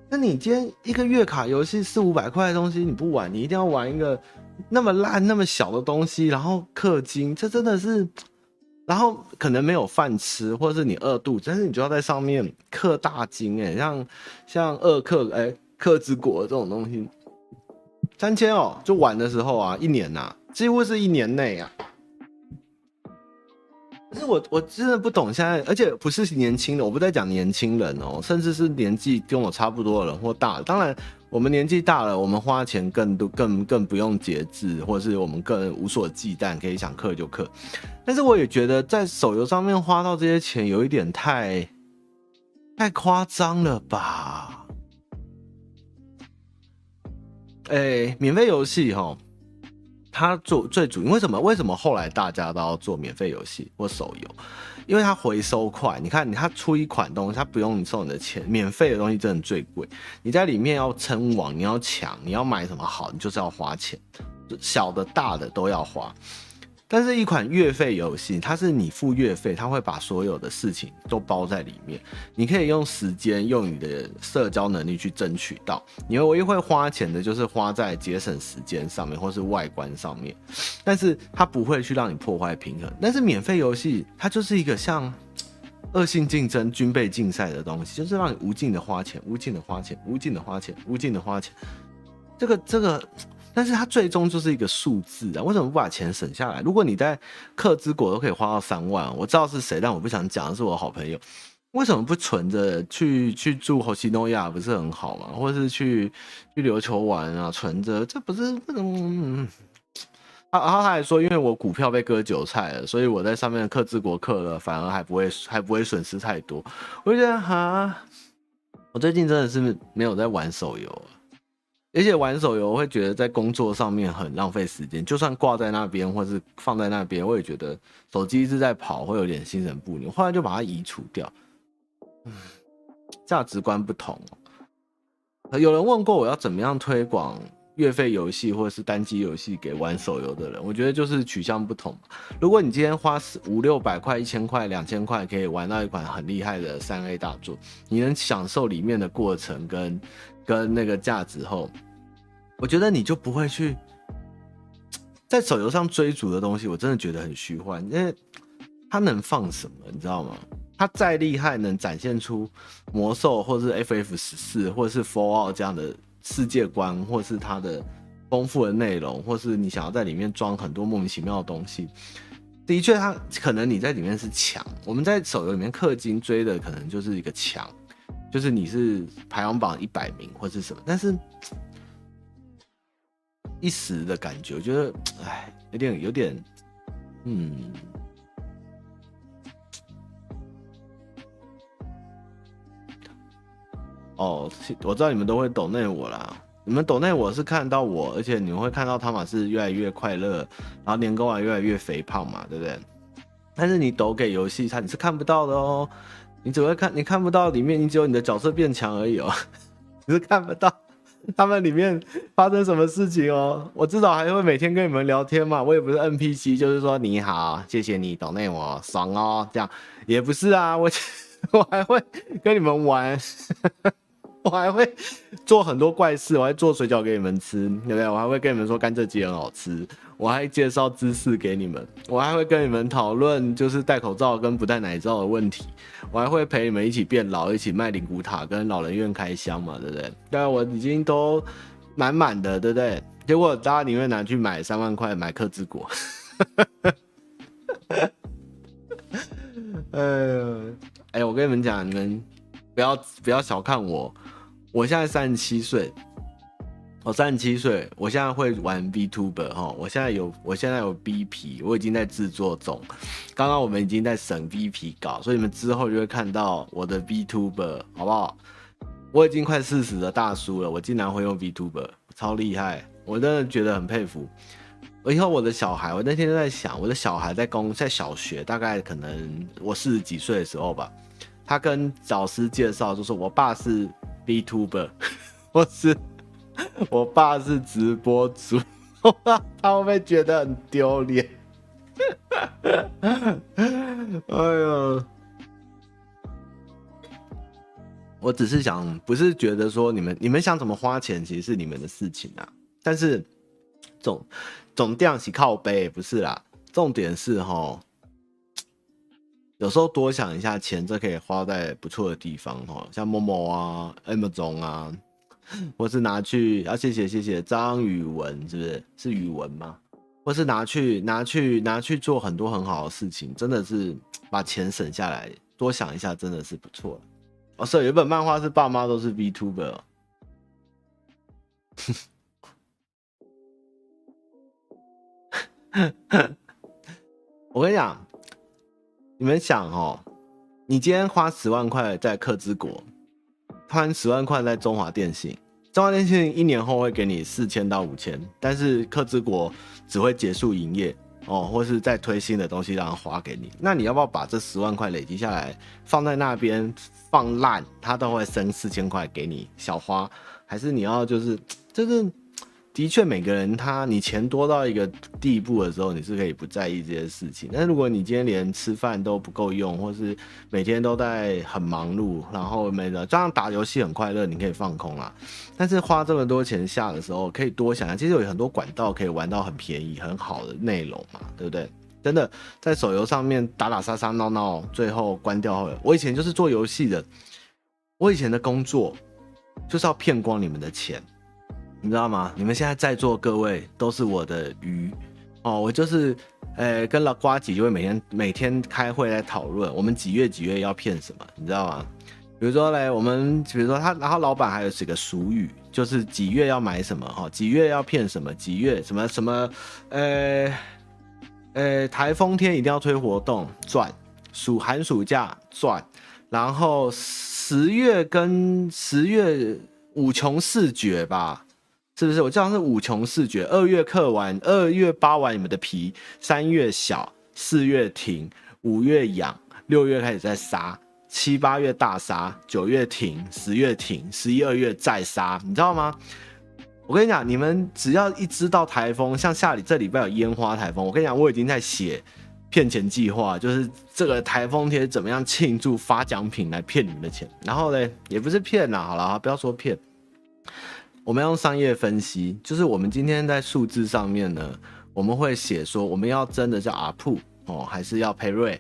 那你今天一个月卡游戏四五百块的东西你不玩，你一定要玩一个那么烂、那么小的东西，然后氪金，这真的是，然后可能没有饭吃，或者是你饿肚子，但是你就要在上面氪大金，哎，像像二氪哎氪之国这种东西。三千哦，就玩的时候啊，一年呐、啊，几乎是一年内啊。可是我我真的不懂现在，而且不是年轻的，我不在讲年轻人哦，甚至是年纪跟我差不多的人或大。当然，我们年纪大了，我们花钱更多，更更不用节制，或者是我们更无所忌惮，可以想氪就氪。但是我也觉得在手游上面花到这些钱，有一点太太夸张了吧。诶、免费游戏哈，它做最主，为什么？为什么后来大家都要做免费游戏或手游？因为它回收快。你看，你它出一款东西，它不用你收你的钱，免费的东西真的最贵。你在里面要称王，你要抢，你要买什么好，你就是要花钱，小的大的都要花。但是，一款月费游戏，它是你付月费，它会把所有的事情都包在里面。你可以用时间，用你的社交能力去争取到。你唯一会花钱的，就是花在节省时间上面，或是外观上面。但是，它不会去让你破坏平衡。但是，免费游戏它就是一个像恶性竞争、军备竞赛的东西，就是让你无尽的花钱，无尽的花钱，无尽的花钱，无尽的花钱。这个，这个。但是它最终就是一个数字啊！为什么不把钱省下来？如果你在克之国都可以花到三万，我知道是谁，但我不想讲是我好朋友。为什么不存着去去住虹夕诺亚不是很好吗？或者是去去琉球玩啊？存着这不是那种……嗯，然后他还说，因为我股票被割韭菜了，所以我在上面克之国克了，反而还不会还不会损失太多。我就觉得哈，我最近真的是没有在玩手游。而且玩手游，会觉得在工作上面很浪费时间。就算挂在那边，或是放在那边，我也觉得手机一直在跑，会有点心神不宁。后来就把它移除掉。价值观不同。有人问过我要怎么样推广月费游戏或者是单机游戏给玩手游的人，我觉得就是取向不同。如果你今天花五六百块、一千块、两千块可以玩到一款很厉害的三 A 大作，你能享受里面的过程跟跟那个价值后，我觉得你就不会去在手游上追逐的东西。我真的觉得很虚幻，因为它能放什么，你知道吗？它再厉害，能展现出魔兽或者是 FF 十四或者是 Fallout 这样的。世界观，或是它的丰富的内容，或是你想要在里面装很多莫名其妙的东西，的确，它可能你在里面是强。我们在手游里面氪金追的可能就是一个强，就是你是排行榜一百名或是什么，但是一时的感觉，我觉得，哎，有点有点，嗯。哦，我知道你们都会抖内我啦。你们抖内我是看到我，而且你们会看到汤马士越来越快乐，然后年糕丸越来越肥胖嘛，对不对？但是你抖给游戏，它你是看不到的哦。你只会看，你看不到里面，你只有你的角色变强而已哦，你是看不到 他们里面发生什么事情哦。我至少还会每天跟你们聊天嘛，我也不是 NPC，就是说你好，谢谢你懂内我，爽哦，这样也不是啊，我 我还会跟你们玩。我还会做很多怪事，我还做水饺给你们吃，对不对？我还会跟你们说甘蔗鸡很好吃，我还介绍知识给你们，我还会跟你们讨论就是戴口罩跟不戴奶罩的问题，我还会陪你们一起变老，一起卖灵骨塔跟老人院开箱嘛，对不对？对，我已经都满满的，对不对？结果大家宁愿拿去买三万块买客之国，哎呦，哎，我跟你们讲，你们不要不要小看我。我现在三十七岁，我三十七岁，我现在会玩 VTuber 哈，我现在有，我现在有 BP，我已经在制作中。刚刚我们已经在审 VP 稿，所以你们之后就会看到我的 VTuber，好不好？我已经快四十的大叔了，我竟然会用 VTuber，超厉害！我真的觉得很佩服。我以后我的小孩，我那天都在想，我的小孩在公在小学，大概可能我四十几岁的时候吧，他跟老师介绍，就说我爸是。VTuber，我是我爸是直播主，他会不会觉得很丢脸？哎呀，我只是想，不是觉得说你们你们想怎么花钱，其实是你们的事情啊。但是总总这样洗靠背，不是啦。重点是齁。有时候多想一下，钱这可以花在不错的地方哈，像某某啊、Amazon 啊，或是拿去啊，谢谢谢谢张宇文，是不是是宇文吗？或是拿去拿去拿去做很多很好的事情，真的是 把钱省下来，多想一下，真的是不错。哦，是有一本漫画是爸妈都是 VTuber，我跟你讲。你们想哦，你今天花十万块在客之国，花十万块在中华电信，中华电信一年后会给你四千到五千，但是客之国只会结束营业哦，或是再推新的东西让它花给你。那你要不要把这十万块累积下来，放在那边放烂，它都会升四千块给你小花？还是你要就是 就是？的确，每个人他你钱多到一个地步的时候，你是可以不在意这些事情。但是如果你今天连吃饭都不够用，或是每天都在很忙碌，然后没了，这样打游戏很快乐，你可以放空啦。但是花这么多钱下的时候，可以多想想，其实有很多管道可以玩到很便宜、很好的内容嘛，对不对？真的在手游上面打打杀杀闹闹，最后关掉后，我以前就是做游戏的，我以前的工作就是要骗光你们的钱。你知道吗？你们现在在座各位都是我的鱼哦，我就是，呃、跟老呱吉就会每天每天开会来讨论，我们几月几月要骗什么，你知道吗？比如说嘞，我们比如说他，然后老板还有几个俗语，就是几月要买什么哈，几月要骗什么，几月什么什么，呃、呃、欸，台风天一定要推活动赚，暑寒暑假赚，然后十月跟十月五穷四绝吧。是不是？我这样是五穷四绝。二月刻完，二月扒完你们的皮，三月小，四月停，五月养，六月开始在杀，七八月大杀，九月停，十月停，十一二月再杀，你知道吗？我跟你讲，你们只要一知道台风，像下礼这礼拜有烟花台风，我跟你讲，我已经在写骗钱计划，就是这个台风天怎么样庆祝发奖品来骗你们的钱。然后呢，也不是骗啦，好了，不要说骗，我们要用商业分析，就是我们今天在数字上面呢，我们会写说我们要真的叫 ARPU 哦，还是要 pay r。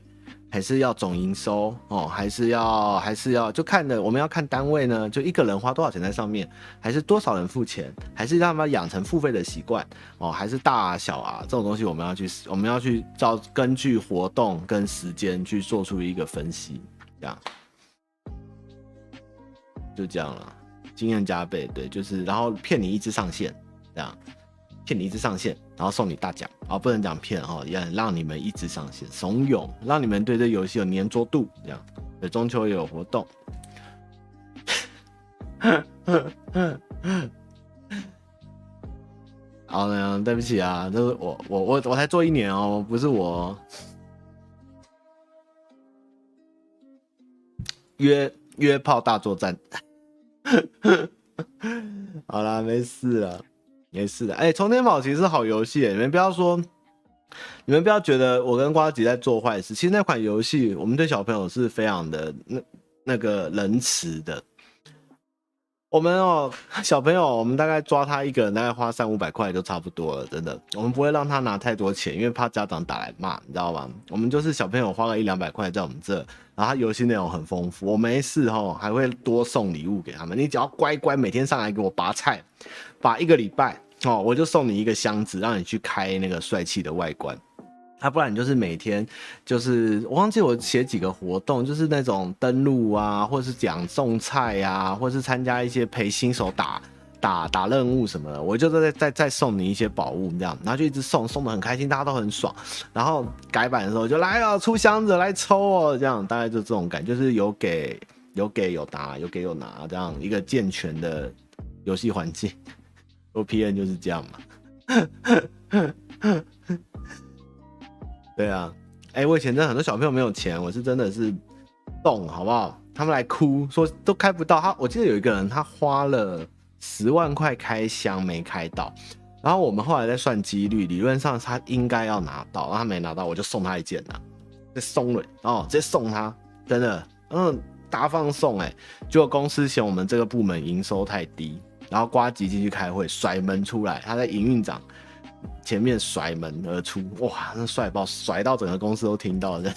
还是要总营收哦，还是要还是要就看的，我们要看单位呢，就一个人花多少钱在上面，还是多少人付钱，还是让他们养成付费的习惯哦，还是大啊小啊这种东西，我们要去我们要去照根据活动跟时间去做出一个分析，这样就这样了，经验加倍，对，就是然后骗你一直上线，这样。骗你一直上线，然后送你大奖，啊，不能讲骗哈，也让你们一直上线，怂恿，让你们对这游戏有黏着度，这样。对，中秋也有活动。好呢，对不起啊，这是我我我我才做一年哦，不是我。约约炮大作战。好啦，没事了。没事的，哎、充电宝其实是好游戏，你们不要说，你们不要觉得我跟瓜吉在做坏事。其实那款游戏，我们对小朋友是非常的那那个仁慈的。我们哦，小朋友，我们大概抓他一个人，大概花三五百块就差不多了，真的。我们不会让他拿太多钱，因为怕家长打来骂，你知道吗？我们就是小朋友花个一两百块在我们这，然后游戏内容很丰富，我没事哈，还会多送礼物给他们。你只要乖乖每天上来给我拔菜，拔一个礼拜哦，我就送你一个箱子，让你去开那个帅气的外观。他、啊、不然你就是每天就是我忘记我写几个活动，就是那种登录啊，或者是讲种菜啊，或是参加一些陪新手打打打任务什么的，我就在在在送你一些宝物这样，然后就一直送，送的很开心，大家都很爽。然后改版的时候就来了，出箱子来抽哦，这样大概就这种感觉，就是有给有给有拿，有给有拿这样一个健全的游戏环境。O P N 就是这样嘛。对啊，哎、我以前真的很多小朋友没有钱，我是真的是动，好不好？他们来哭说都开不到，他我记得有一个人他花了十万块开箱没开到，然后我们后来在算几率，理论上他应该要拿到，然后他没拿到，我就送他一件呐，这送了哦，直接送他，真的，嗯，大放送哎、欸，结果公司嫌我们这个部门营收太低，然后呱吉进去开会甩门出来，他在营运长。前面甩门而出，哇，那帅爆，甩到整个公司都听到了。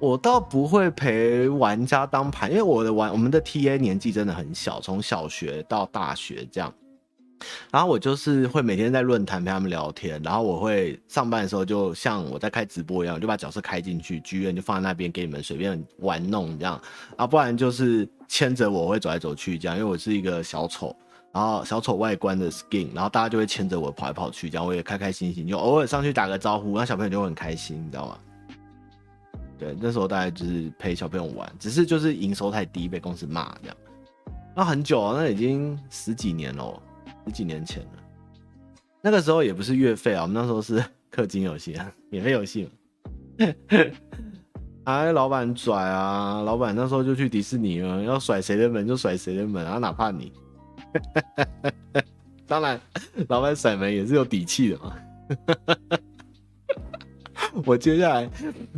我倒不会陪玩家当盘，因为我的玩，我们的 TA 年纪真的很小，从小学到大学这样。然后我就是会每天在论坛陪他们聊天，然后我会上班的时候就像我在开直播一样，我就把角色开进去，剧院就放在那边给你们随便玩弄这样，啊，不然就是牵着我会走来走去这样，因为我是一个小丑，然后小丑外观的 skin，然后大家就会牵着我跑来跑去这样，我也开开心心，就偶尔上去打个招呼，那小朋友就会很开心，你知道吗？对，那时候大概就是陪小朋友玩，只是就是营收太低被公司骂这样，那很久啊，那已经十几年了。十几年前了，那个时候也不是月费啊，我们那时候是氪金游戏啊，免费游戏。哎，老板拽啊，老板那时候就去迪士尼了，要甩谁的门就甩谁的门啊，哪怕你。当然，老板甩门也是有底气的嘛。我接下来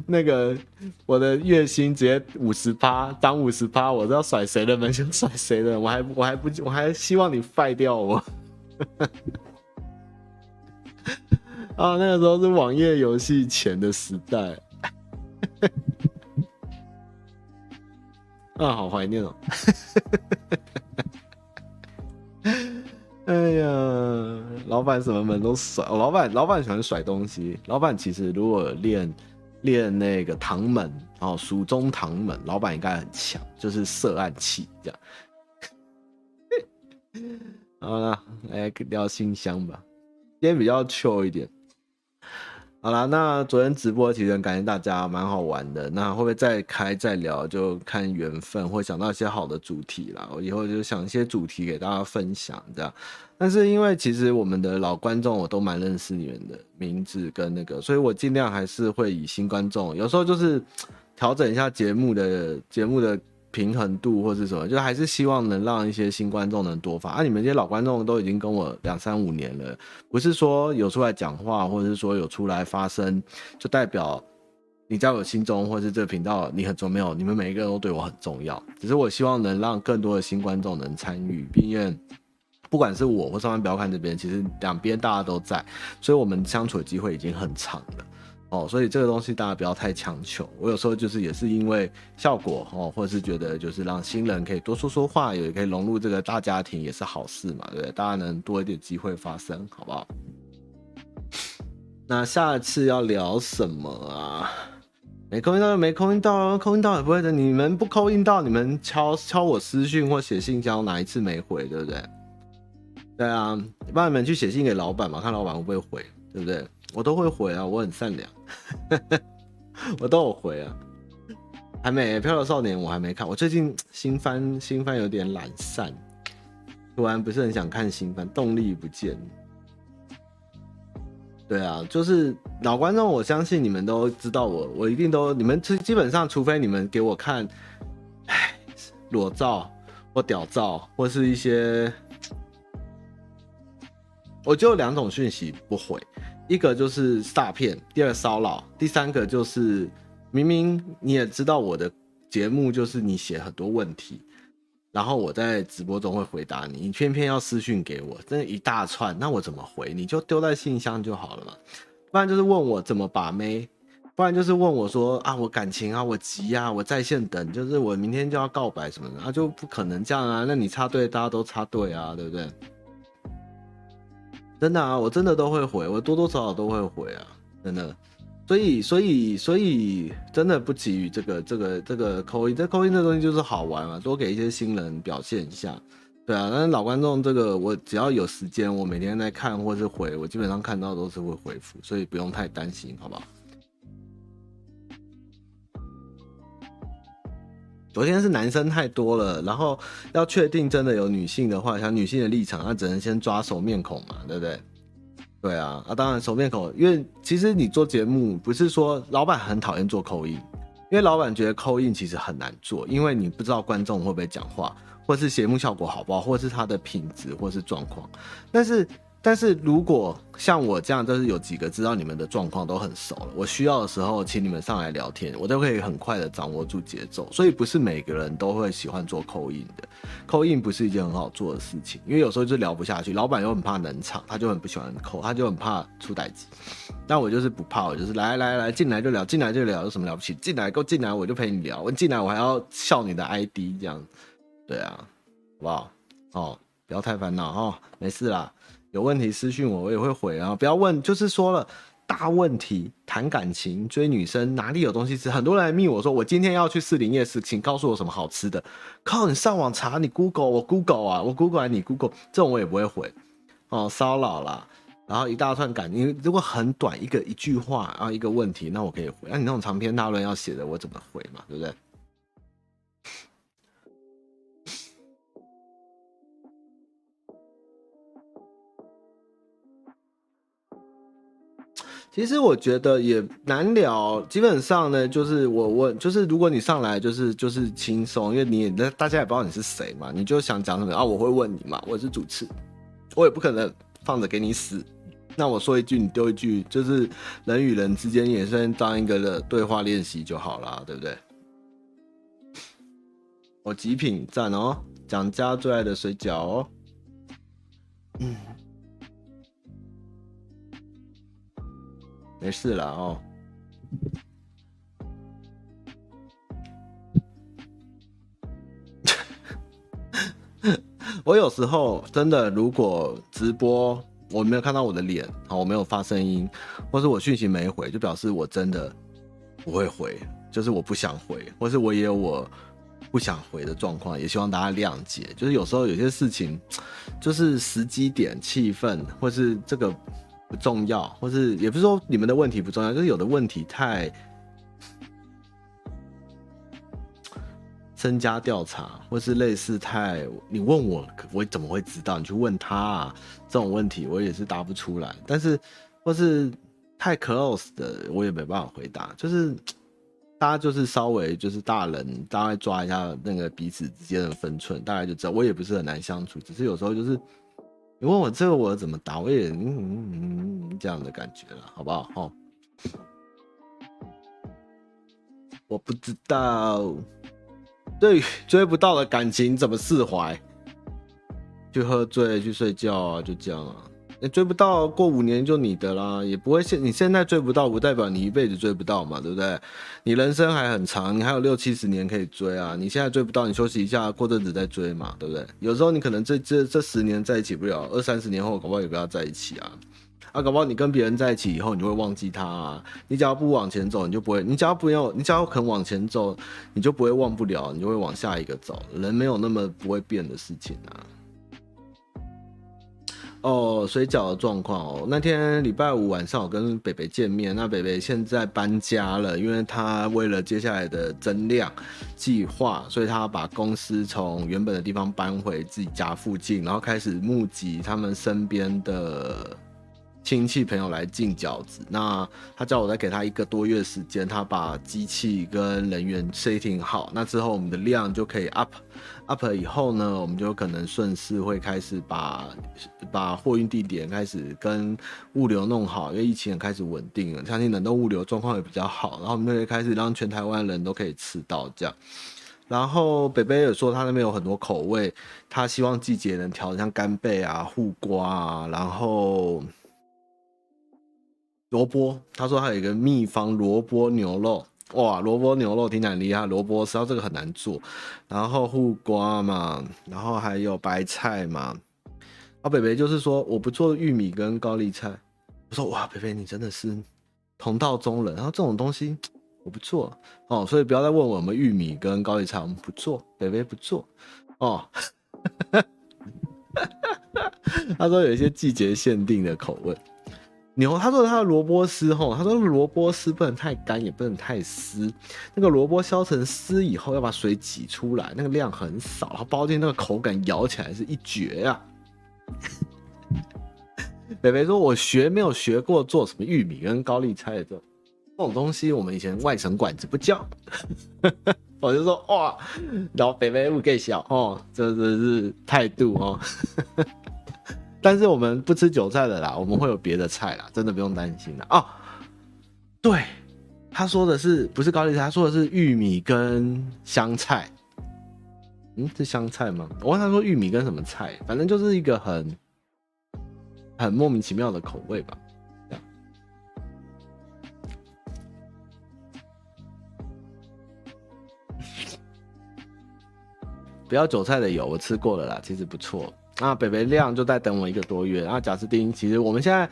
那个我的月薪直接五十趴，当五十趴，我都要甩谁的门就甩谁的，我还我还不我还希望你废掉我。啊，那个时候是网页游戏前的时代。啊，好怀念哦。哎呀，老板什么门都甩，老板老板喜欢甩东西。老板其实如果练练那个唐门哦，蜀中唐门，老板应该很强，就是色暗器这样。好了，来聊信箱吧，今天比较 chill 一点。好啦，那昨天直播其实很感谢大家，蛮好玩的。那会不会再开再聊，就看缘分，会想到一些好的主题啦。我以后就想一些主题给大家分享，这样。但是因为其实我们的老观众我都蛮认识你们的名字跟那个，所以我尽量还是会以新观众，有时候就是调整一下节目的节目的平衡度或是什么，就还是希望能让一些新观众能多发。啊，你们这些老观众都已经跟我两三五年了，不是说有出来讲话，或者是说有出来发声，就代表你在我心中，或是这个频道你很重要。你们每一个人都对我很重要，只是我希望能让更多的新观众能参与，并愿不管是我或上班不要看这边，其实两边大家都在，所以我们相处的机会已经很长了。哦，所以这个东西大家不要太强求。我有时候就是也是因为效果哦，或者是觉得就是让新人可以多说说话，也可以融入这个大家庭，也是好事嘛，对不对？大家能多一点机会发声，好不好？那下次要聊什么啊？没空运到就没空运到，空运到也不会的。你们不空运到，你们敲敲我私讯或写信，交哪一次没回，对不对？对啊，帮你们去写信给老板嘛，看老板会不会回，对不对？我都会回啊，我很善良，我都有回啊。还没《漂流少年》，我还没看。我最近新番新番有点懒散，突然不是很想看新番，动力不见。对啊，就是老观众，我相信你们都知道我，我一定都你们基基本上，除非你们给我看，哎，裸照或屌照，或是一些，我就两种讯息不回。一个就是诈骗，第二骚扰，第三个就是明明你也知道我的节目就是你写很多问题，然后我在直播中会回答你，你偏偏要私讯给我，这一大串，那我怎么回？你就丢在信箱就好了嘛，不然就是问我怎么把妹，不然就是问我说啊，我感情啊，我急啊，我在线等，就是我明天就要告白什么的，那、就不可能这样啊，那你插队，大家都插队啊，对不对？真的啊，我真的都会回，我多多少少都会回啊，真的。所以，所以，所以，真的不急于这个，这个，这个扣音，这扣音这东西就是好玩嘛，多给一些新人表现一下，对啊。但是老观众，这个我只要有时间，我每天在看或是回，我基本上看到都是会回复，所以不用太担心，好不好？昨天是男生太多了，然后要确定真的有女性的话，像女性的立场，那只能先抓熟面孔嘛，对不对？对啊，啊，当然熟面孔，因为其实你做节目不是说老板很讨厌做 call in，因为老板觉得 call in 其实很难做，因为你不知道观众会不会讲话，或是节目效果好不好，或是他的品质，或是状况，但是。但是如果像我这样，就是有几个知道你们的状况都很熟了，我需要的时候请你们上来聊天，我都可以很快的掌握住节奏。所以不是每个人都会喜欢做扣印的扣印不是一件很好做的事情，因为有时候就聊不下去，老板又很怕冷场，他就很不喜欢扣他就很怕出代志。但我就是不怕，我就是来来来进来就聊，进来就聊，有什么了不起？进来够进来我就陪你聊，我进来我还要笑你的 ID 这样，对啊，好不好？哦，不要太烦恼哦，没事啦。有问题私讯我，我也会回啊。不要问，就是说了大问题，谈感情、追女生，哪里有东西吃？很多人来密我说，我今天要去四林夜市，请告诉我什么好吃的。靠，你上网查，你 Google，我 Google 啊，我 Google 你 Google，这种我也不会回哦，骚扰啦。然后一大串感情，如果很短一个一句话，然后一个问题，那我可以回。那、你那种长篇大论要写的，我怎么回嘛？对不对？其实我觉得也难聊，基本上呢，就是我问，就是如果你上来就是就是轻松，因为你也大家也不知道你是谁嘛，你就想讲什么啊？我会问你嘛，我是主持，我也不可能放着给你死。那我说一句，你丢一句，就是人与人之间也算当一个的对话练习就好了，对不对？我极品赞哦，蒋家最爱的水饺哦，嗯。没事了哦。我有时候真的，如果直播我没有看到我的脸，好，我没有发声音，或是我讯息没回，就表示我真的不会回，就是我不想回，或是我也有我不想回的状况，也希望大家谅解。就是有时候有些事情，就是时机点、气氛，或是这个。不重要，或是也不是说你们的问题不重要，就是有的问题太身家调查，或是类似太你问我，我怎么会知道？你去问他啊，这种问题我也是答不出来。但是或是太 close 的，我也没办法回答。就是大家就是稍微就是大人，大概抓一下那个彼此之间的分寸，大概就知道。我也不是很难相处，只是有时候就是你问我这个我怎么答，我也嗯嗯嗯这样的感觉了，好不好？哦，我不知道，对于追不到的感情怎么释怀？去喝醉，去睡觉啊，就这样啊。你追不到，过五年就你的啦，也不会现你现在追不到，不代表你一辈子追不到嘛，对不对？你人生还很长，你还有六七十年可以追啊。你现在追不到，你休息一下，过阵子再追嘛，对不对？有时候你可能这这这十年在一起不了，二三十年后搞不好也不要在一起啊。啊，搞不好你跟别人在一起以后，你就会忘记他啊。你只要不往前走，你就不会；你只要不要，你只要肯往前走，你就不会忘不了，你就会往下一个走。人没有那么不会变的事情啊。哦，水饺的状况哦，那天礼拜五晚上我跟北北见面，那北北现在搬家了，因为他为了接下来的增量计划，所以他把公司从原本的地方搬回自己家附近，然后开始募集他们身边的。亲戚朋友来进饺子，那他叫我再给他一个多月时间，他把机器跟人员 setting 好，那之后我们的量就可以 up up 以后呢，我们就可能顺势会开始把把货运地点开始跟物流弄好，因为疫情也开始稳定了，相信冷冻物流状况也比较好，然后我们就会开始让全台湾人都可以吃到这样。然后北北也说他那边有很多口味，他希望季节能调，像干贝啊、护瓜啊，然后。萝卜，他说还有一个秘方萝卜牛肉，哇，萝卜牛肉挺难厉害，萝卜知道这个很难做，然后护瓜嘛，然后还有白菜嘛，啊，北北就是说我不做玉米跟高丽菜，我说哇，北北你真的是同道中人，然后这种东西我不做哦，所以不要再问我们玉米跟高丽菜，我们不做，北北不做哦，他说有一些季节限定的口味。牛，他说他的萝卜丝吼，他说萝卜丝不能太干，也不能太湿。那个萝卜削成丝以后，要把水挤出来，那个量很少，然后包进那个口感，咬起来是一绝呀、啊。北北说：“我学没有学过做什么玉米跟高丽菜的这种东西，我们以前外省馆子不教。”我就说：“哇，然后北北不给笑哦，这这是态度哦。”但是我们不吃韭菜的啦，我们会有别的菜啦，真的不用担心啦。哦，对，他说的是不是高丽菜？他说的是玉米跟香菜。嗯，是香菜吗？我问他说玉米跟什么菜，反正就是一个很很莫名其妙的口味吧。不要韭菜的油，我吃过了啦，其实不错。那北北亮就在等我一个多月。然后贾斯汀，其实我们现在，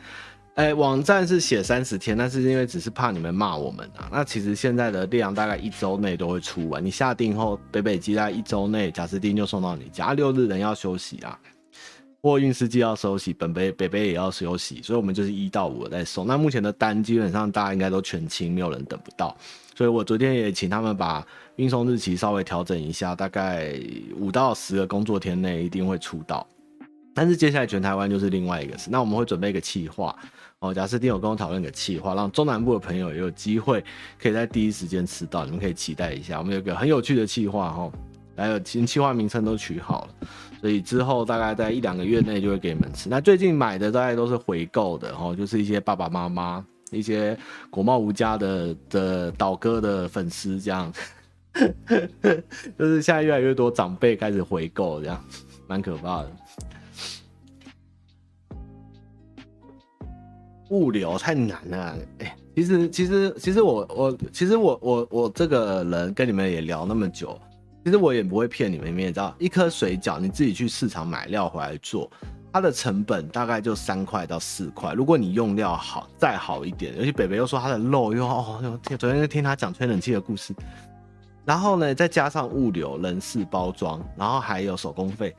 哎、网站是写三十天，但是因为只是怕你们骂我们啊。那其实现在的量大概一周内都会出完。你下订后，北北机在一周内，贾斯汀就送到你家。六日人要休息啊，货运司机要休息，本北北北也要休息，所以我们就是一到五在送。那目前的单基本上大家应该都全清，没有人等不到。所以我昨天也请他们把运送日期稍微调整一下，大概五到十个工作天内一定会出到。但是接下来全台湾就是另外一个事，那我们会准备一个企划哦。贾斯汀有跟我讨论一个企划，让中南部的朋友也有机会可以在第一时间吃到，你们可以期待一下。我们有个很有趣的企划哈，还有新企划名称都取好了，所以之后大概在一两个月内就会给你们吃。那最近买的大概都是回购的哦，就是一些爸爸妈妈、一些国贸无家的的倒哥的粉丝这样，就是现在越来越多长辈开始回购，这样蛮可怕的。物流太难了，哎、其实其实其实我我其实我我我这个人跟你们也聊那么久，其实我也不会骗你们，你们也知道，一颗水饺你自己去市场买料回来做，它的成本大概就三块到四块，如果你用料好再好一点，尤其北北又说他的肉又哦昨天又听他讲吹冷气的故事，然后呢再加上物流、人事、包装，然后还有手工费，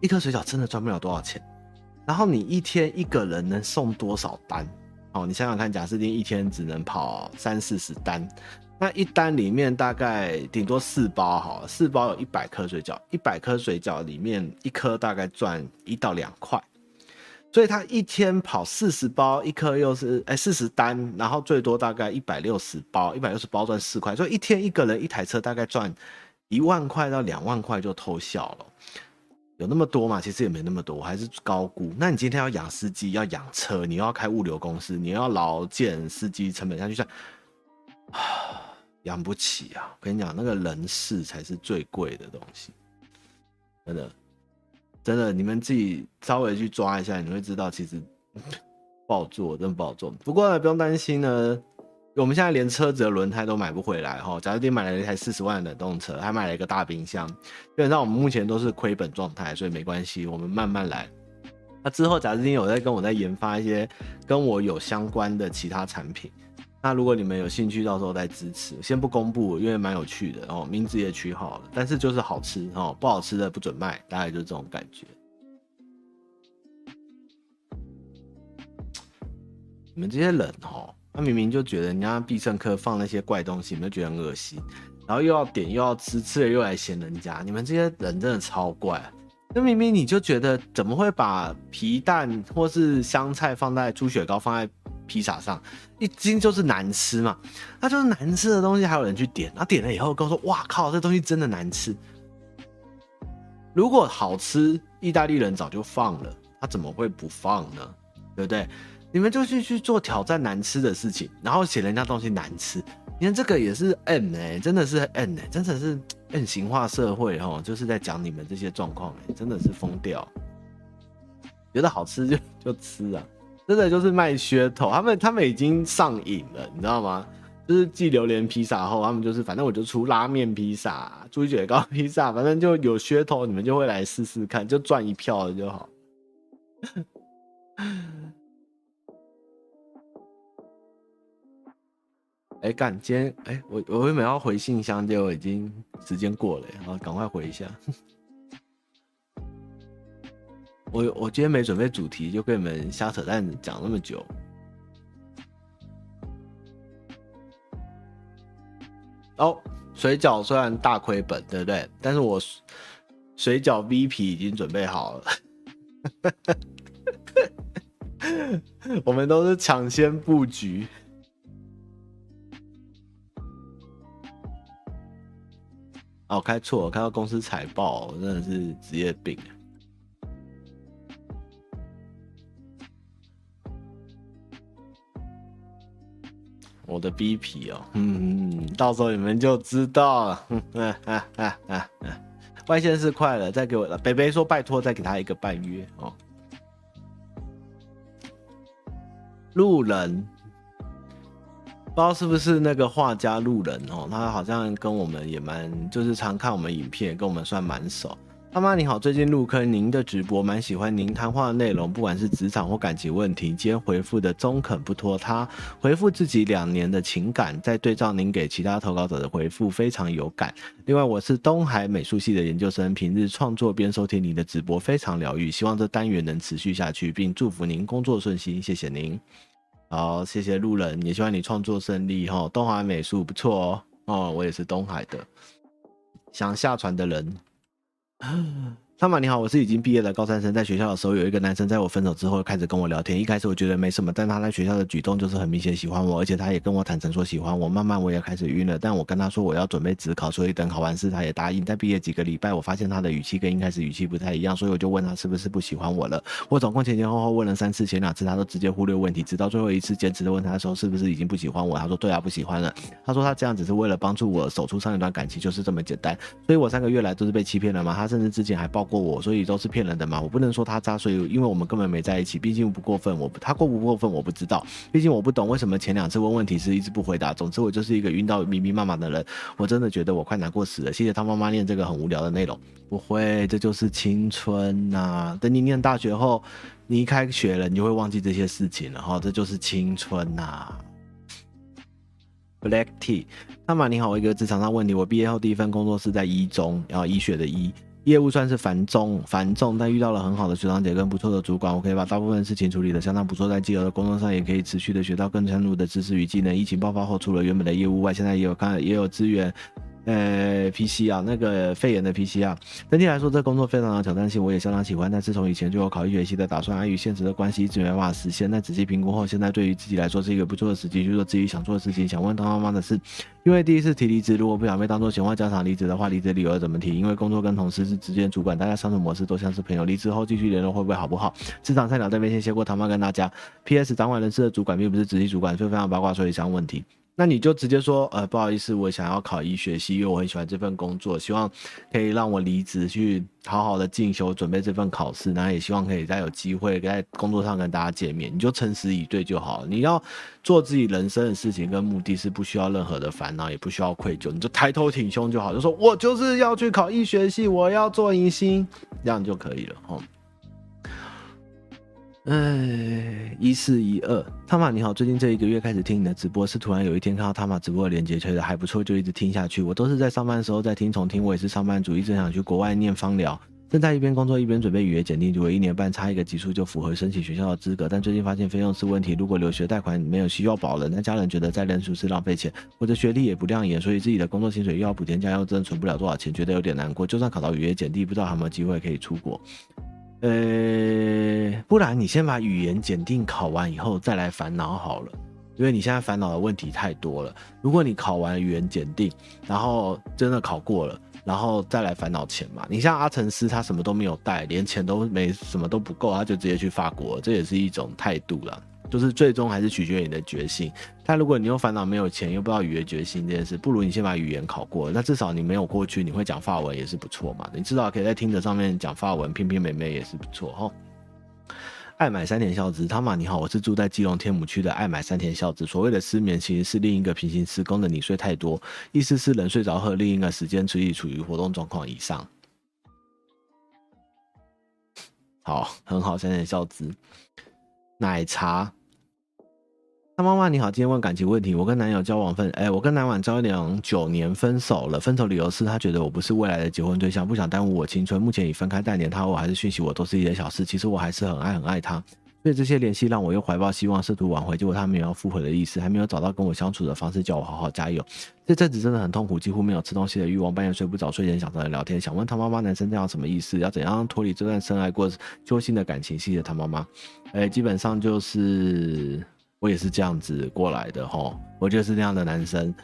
一颗水饺真的赚不了多少钱。然后你一天一个人能送多少单？哦，你想想看，贾斯汀一天只能跑三四十单，那一单里面大概顶多四包哈，四包有一百颗水饺，一百颗水饺里面一颗大概赚一到两块，所以他一天跑四十包，一颗又是哎四十单，然后最多大概一百六十包，一百六十包赚四块，所以一天一个人一台车大概赚一万块到两万块就偷笑了。有那么多嘛？其实也没那么多，我还是高估。那你今天要养司机，要养车，你要开物流公司，你要劳健司机成本下去算，啊，养不起啊！我跟你讲，那个人事才是最贵的东西，真的，真的，你们自己稍微去抓一下，你会知道其实 不好做，真的不好做。不过呢，不用担心呢。我们现在连车子的轮胎都买不回来哈，假如你买了一台四十万的冷冻车，还买了一个大冰箱，基本上我们目前都是亏本状态，所以没关系，我们慢慢来。那之后，假如你有在跟我在研发一些跟我有相关的其他产品，那如果你们有兴趣，到时候再支持，先不公布，因为蛮有趣的哦，名字也取好了，但是就是好吃哦，不好吃的不准卖，大概就是这种感觉。你们这些人哦。他明明就觉得人家必胜客放那些怪东西，你们觉得很恶心，然后又要点又要吃，吃了又来嫌人家，你们这些人真的超怪。那明明你就觉得怎么会把皮蛋或是香菜放在猪血糕放在披萨上，一斤就是难吃嘛？那就是难吃的东西还有人去点，然后点了以后跟我说：“哇靠，这东西真的难吃。”如果好吃，意大利人早就放了，他怎么会不放呢？对不对？你们就去去做挑战难吃的事情，然后写人家东西难吃，你看这个也是 M 哎、欸，真的是 M 哎、欸，真的是 M 型化社会哈，就是在讲你们这些状况哎，真的是疯掉。觉得好吃就就吃啊，真的就是卖噱头，他们他们已经上瘾了，你知道吗？就是继榴莲披萨后，他们就是反正我就出拉面披萨、猪血糕披萨，反正就有噱头，你们就会来试试看，就赚一票就好。哎、干！今天哎、我，我我原本要回信箱，结果已经时间过了，好，赶快回一下。我我今天没准备主题，就跟你们瞎扯淡讲那么久。哦，水饺虽然大亏本，对不对？但是我水饺 V 皮已经准备好了。我们都是抢先布局。哦，开错，我看到公司财报，真的是职业病。我的 B 皮哦，嗯，到时候你们就知道了。嗯啊啊啊啊！外线是快了，再给我了。北北说拜托，再给他一个半月哦。路人。不知道是不是那个画家路人哦，他好像跟我们也蛮，就是常看我们影片，跟我们算蛮熟。他妈你好，最近入坑您的直播，蛮喜欢您谈话的内容，不管是职场或感情问题，今天回复的中肯不拖沓，回复自己两年的情感，再对照您给其他投稿者的回复，非常有感。另外，我是东海美术系的研究生，平日创作边收听您的直播，非常疗愈。希望这单元能持续下去，并祝福您工作顺心，谢谢您。好，谢谢路人，也希望你创作顺利哈。东海美术不错哦，哦，我也是东海的，想下船的人。汤马你好，我是已经毕业的高三生，在学校的时候有一个男生在我分手之后开始跟我聊天，一开始我觉得没什么，但他在学校的举动就是很明显喜欢我，而且他也跟我坦诚说喜欢我，慢慢我也开始晕了。但我跟他说我要准备职考，所以等考完试他也答应。在毕业几个礼拜，我发现他的语气跟一开始语气不太一样，所以我就问他是不是不喜欢我了。我总共前前后后问了三次，前两次他都直接忽略问题，直到最后一次坚持的问他的时候是不是已经不喜欢我，他说对啊，不喜欢了。他说他这样只是为了帮助我走出上一段感情，就是这么简单。所以我三个月来都是被欺骗了吗？他甚至之前还抱过我，所以都是。骗人的嘛，我不能说他渣，所以因为我们根本没在一起，毕竟不过分，我他过不过分我不知道，毕竟我不懂为什么前两次问问题是一直不回答。总之我就是一个晕到迷迷麻麻的人，我真的觉得我快难过死了。谢谢他妈妈念这个很无聊的内容，不会，这就是青春呐、等你念大学后，你一开学了，你就会忘记这些事情了哈，这就是青春呐、Black Tea，那么你好，我一个职场上问题，我毕业后第一份工作是在一中，然后医学的医。业务算是繁重繁重，但遇到了很好的学长姐跟不错的主管，我可以把大部分事情处理的相当不错。在既有的工作上，也可以持续的学到更深入的知识与技能。疫情爆发后，除了原本的业务外，现在也有看也有资源，呃，PC 啊，那个肺炎的 PC 啊，整体来说，这工作非常的挑战性，我也相当喜欢。但是从以前就有考医学系的打算，碍于现实的关系，一直没办法实现。但仔细评估后，现在对于自己来说是一个不错的时机，去做自己想做的事情。想问汤妈妈的是，因为第一次提离职，如果不想被当做闲话家常离职的话，离职理由要怎么提？因为工作跟同事是直接主管，大家相处模式都像是朋友。离职后继续联络会不会好不好？职场菜鸟这边先谢过汤妈跟大家。P.S. 掌管人事的主管并不是直系主管，所以非常八卦，所以想问题。那你就直接说，呃，不好意思，我想要考医学系，因为我很喜欢这份工作，希望可以让我离职去好好的进修，准备这份考试，然后也希望可以再有机会在工作上跟大家见面。你就诚实以对就好了。你要做自己人生的事情跟目的是不需要任何的烦恼，也不需要愧疚，你就抬头挺胸就好，就说我就是要去考医学系，我要做迎新，这样就可以了，哦。哎，一四一二，汤玛你好，最近这一个月开始听你的直播，是突然有一天看到汤玛直播的链接，觉得还不错，就一直听下去。我都是在上班的时候在听重听，我也是上班族，一直想去国外念芳疗，正在一边工作一边准备语言检定，如果一年半差一个级数就符合申请学校的资格，但最近发现费用是问题，如果留学贷款没有需要保人，那家人觉得再认书是浪费钱，我的学历也不亮眼，所以自己的工作薪水又要补贴家用，真的存不了多少钱，觉得有点难过。就算考到语言检定，不知道还有没有机会可以出国。呃，不然你先把语言检定考完以后再来烦恼好了，因为你现在烦恼的问题太多了。如果你考完语言检定，然后真的考过了，然后再来烦恼钱嘛。你像阿成斯，他什么都没有带，连钱都没，什么都不够，他就直接去法国，这也是一种态度了。就是最终还是取决于你的决心。但如果你又烦恼没有钱，又不知道语言决心这件事，不如你先把语言考过。那至少你没有过去，你会讲法文也是不错嘛。你至少可以在听着上面讲法文，骗骗妹妹也是不错哈。爱买山田孝之，汤玛你好，我是住在基隆天母区的爱买山田孝之。所谓的失眠，其实是另一个平行时空的你睡太多，意思是人睡着后，另一个时间处于处于活动状况以上。好，很好，山田孝之，奶茶。他妈妈你好，今天问感情问题。我跟男友交往分，哎、我跟男友交往九年，分手了。分手理由是他觉得我不是未来的结婚对象，不想耽误我青春。目前已分开半年，他我还是讯息我，都是一些小事。其实我还是很爱很爱他，所以这些联系让我又怀抱希望，试图挽回。结果他没有要复合的意思，还没有找到跟我相处的方式，叫我好好加油。这阵子真的很痛苦，几乎没有吃东西的欲望，半夜睡不着，睡前想找人聊天。想问他妈妈，男生这样什么意思？要怎样脱离这段深爱过揪心的感情？谢谢他妈妈。哎、基本上就是。我也是这样子过来的齁，我就是那样的男生。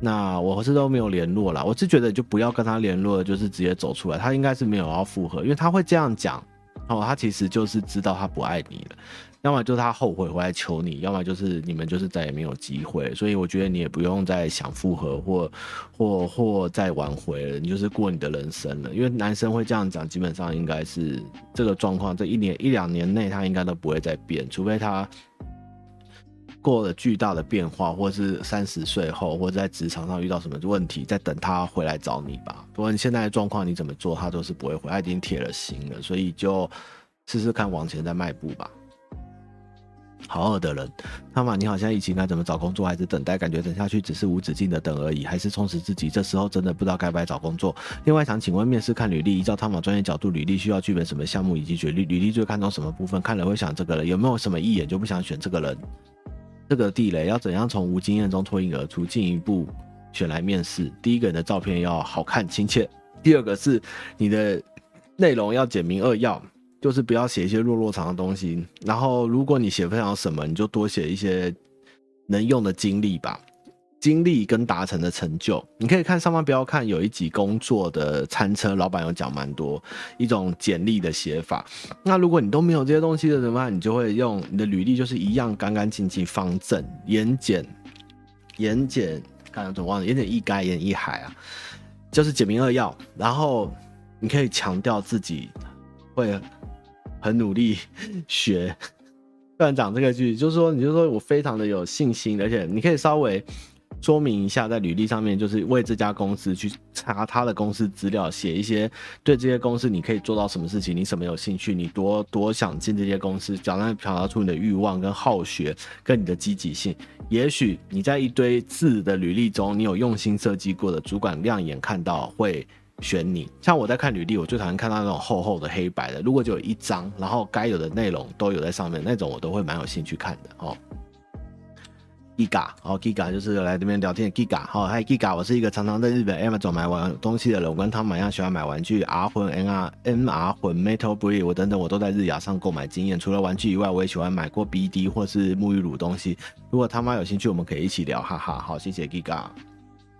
那我是都没有联络啦，我是觉得就不要跟他联络，就是直接走出来。他应该是没有要复合，因为他会这样讲哦，他其实就是知道他不爱你了。要么就是他后悔回来求你，要么就是你们就是再也没有机会。所以我觉得你也不用再想复合或或或再挽回了，你就是过你的人生了。因为男生会这样讲，基本上应该是这个状况，这一年一两年内他应该都不会再变，除非他。过了巨大的变化，或是三十岁后，或者在职场上遇到什么问题，再等他回来找你吧。不过你现在的状况，你怎么做他都是不会回，他已经铁了心了，所以就试试看往前再迈步吧。好恶的人，汤玛你好，像疫情该怎么找工作？还是等待？感觉等下去只是无止境的等而已，还是充实自己？这时候真的不知道该不该找工作。另外想请问，面试看履历，依照汤玛专业角度，履历需要具备什么项目以及学历？履历最看重什么部分？看了会想这个人有没有什么一眼就不想选这个人？这个地雷要怎样从无经验中脱颖而出，进一步选来面试？第一个人的照片要好看亲切，第二个是你的内容要简明扼要，就是不要写一些弱弱长的东西。然后如果你写非常什么，你就多写一些能用的经历吧。经历跟达成的成就，你可以看上方不要看有一集工作的餐车，老板有讲蛮多一种简历的写法。那如果你都没有这些东西的怎么办？你就会用你的履历，就是一样干干净净、方正、言简、言简，刚刚总忘了，言简意赅、言一海啊，就是简明扼要。然后你可以强调自己会很努力学。突然讲这个句，就是说，你就说我非常的有信心，而且你可以稍微。说明一下，在履历上面就是为这家公司去查他的公司资料，写一些对这些公司你可以做到什么事情，你什么有兴趣，你多多想进这些公司，讲来表达出你的欲望跟好学跟你的积极性。也许你在一堆字的履历中，你有用心设计过的，主管亮眼看到会选你。像我在看履历，我最讨厌看到那种厚厚的黑白的，如果就有一张，然后该有的内容都有在上面，那种我都会蛮有兴趣看的哦。Giga，好，Giga 就是来这边聊天的 Giga，好，嗨，Giga，我是一个常常在日本 Amazon 买玩东西的人，我跟他们一样喜欢买玩具，R 魂、NR、MR 魂、Metal Blade，我等等我都在日亚上购买经验。除了玩具以外，我也喜欢买过 BD 或是沐浴乳东西。如果他妈有兴趣，我们可以一起聊，哈哈。好，谢谢 Giga。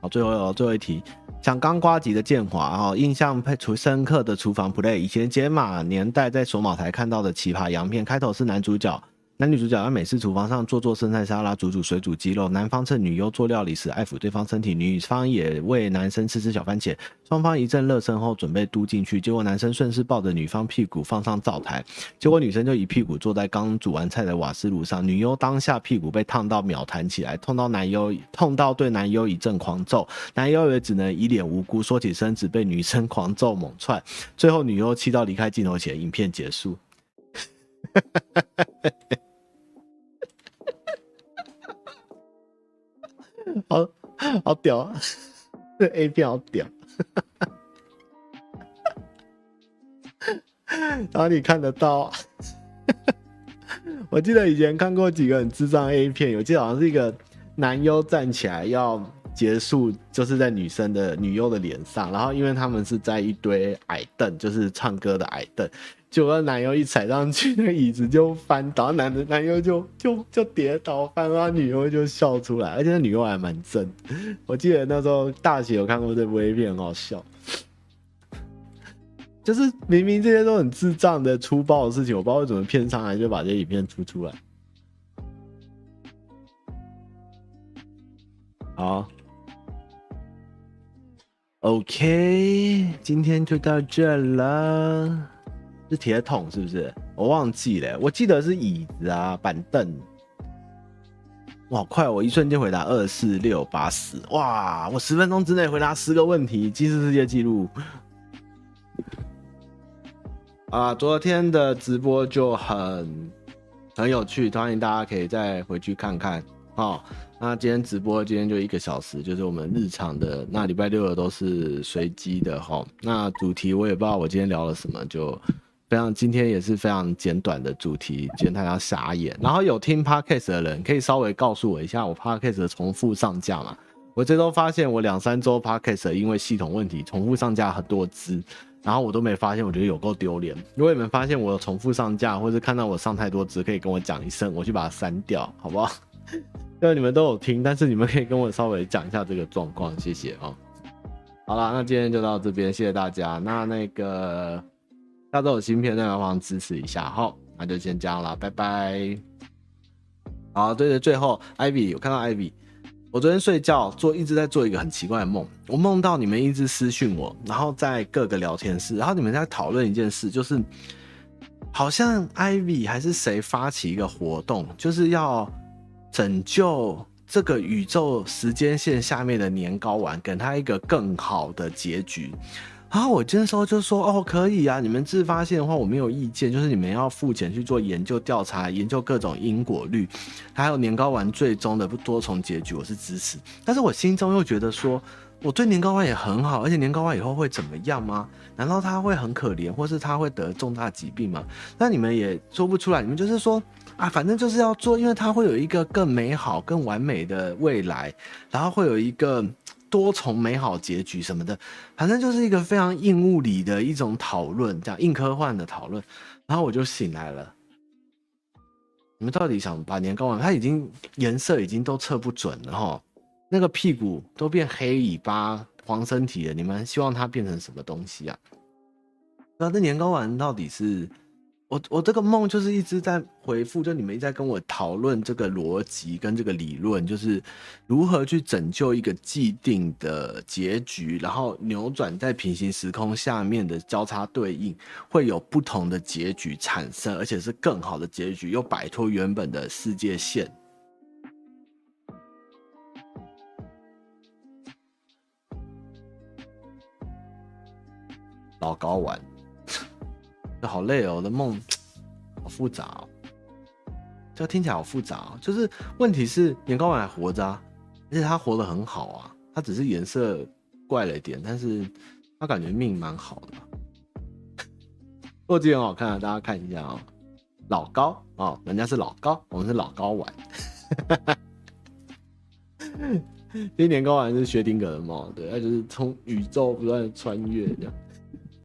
好，最后最后一题，像刚瓜吉的建华，哈，印象配除深刻的厨房 Play，以前解码年代在索马台看到的奇葩洋片，开头是男主角。男女主角在美式厨房上做做生菜沙拉，煮煮水煮鸡肉。男方趁女优做料理时爱抚对方身体，女方也为男生吃吃小番茄。双方一阵热身后，准备嘟进去，结果男生顺势抱着女方屁股放上灶台，结果女生就一屁股坐在刚煮完菜的瓦斯炉上。女优当下屁股被烫到秒弹起来，痛到男优痛到对男优一阵狂揍，男优也只能一脸无辜缩起身子被女生狂揍猛踹，最后女优气到离开镜头前，影片结束。好好屌啊！这 A 片好屌，然后你看得到。我记得以前看过几个很智障 A 片，我记得好像是一个男优站起来要结束，就是在女生的女优的脸上，然后因为他们是在一堆矮凳，就是唱歌的矮凳。结果男优一踩上去，那个椅子就翻倒，男的 男优就就就跌倒翻，然后女优就笑出来，而且那女优还蛮正。我记得那时候大学有看过这部 A 片，很好笑。就是明明这些都很智障的粗暴的事情，我不知道为什么片上还就把这些影片出出来。好，OK，今天就到这了。是铁桶是不是？我忘记了，我记得是椅子啊，板凳。哇，好快！我一瞬间回答二四六八十，哇！我十分钟之内回答十个问题，吉尼世界纪录。啊，昨天的直播就很很有趣，欢迎大家可以再回去看看。好，那今天直播今天就一个小时，就是我们日常的。那礼拜六的都是随机的哈。那主题我也不知道我今天聊了什么，就。非常，今天也是非常简短的主题，今天大家傻眼。然后有听 Podcast 的人，可以稍微告诉我一下，我 Podcast 的重复上架嘛？我这周发现我两三周 Podcast 因为系统问题重复上架很多支，然后我都没发现，我觉得有够丢脸。如果你们发现我重复上架，或者看到我上太多支，可以跟我讲一声，我去把它删掉，好不好？因为你们都有听，但是你们可以跟我稍微讲一下这个状况，谢谢啊。好了，那今天就到这边，谢谢大家。那那个。大家都有新片，再来帮支持一下，好，那就先这样了，拜拜。好，对对，最后，Ivy，我看到 Ivy，我昨天睡觉做一直在做一个很奇怪的梦，我梦到你们一直私讯我，然后在各个聊天室，然后你们在讨论一件事，就是好像 Ivy 还是谁发起一个活动，就是要拯救这个宇宙时间线下面的年糕丸，给他一个更好的结局。然后我那时候就说哦，可以啊，你们自发性的话我没有意见，就是你们要付钱去做研究调查，研究各种因果律，还有年糕丸最终的多重结局，我是支持。但是我心中又觉得说，我对年糕丸也很好，而且年糕丸以后会怎么样吗？难道他会很可怜，或是他会得重大疾病吗？那你们也说不出来，你们就是说啊，反正就是要做，因为他会有一个更美好、更完美的未来，然后会有一个。多重美好结局什么的，反正就是一个非常硬物理的一种讨论，这样硬科幻的讨论。然后我就醒来了。你们到底想把年糕丸？它已经颜色已经都测不准了哈，那个屁股都变黑尾巴、黄身体了。你们希望它变成什么东西啊？那这年糕丸到底是？我我这个梦就是一直在回复，就你们一直在跟我讨论这个逻辑跟这个理论，就是如何去拯救一个既定的结局，然后扭转在平行时空下面的交叉对应，会有不同的结局产生，而且是更好的结局，又摆脱原本的世界线。老高玩。好累哦，我的梦好复杂哦，这听起来好复杂哦。就是问题是年糕丸还活着啊，而且他活得很好啊，他只是颜色怪了一点，但是他感觉命蛮好的。墨镜很好看啊，大家看一下啊，老高啊，人家是老高，我们是老高丸。其实年糕丸是薛定谔的猫，对，它就是从宇宙不断穿越这样。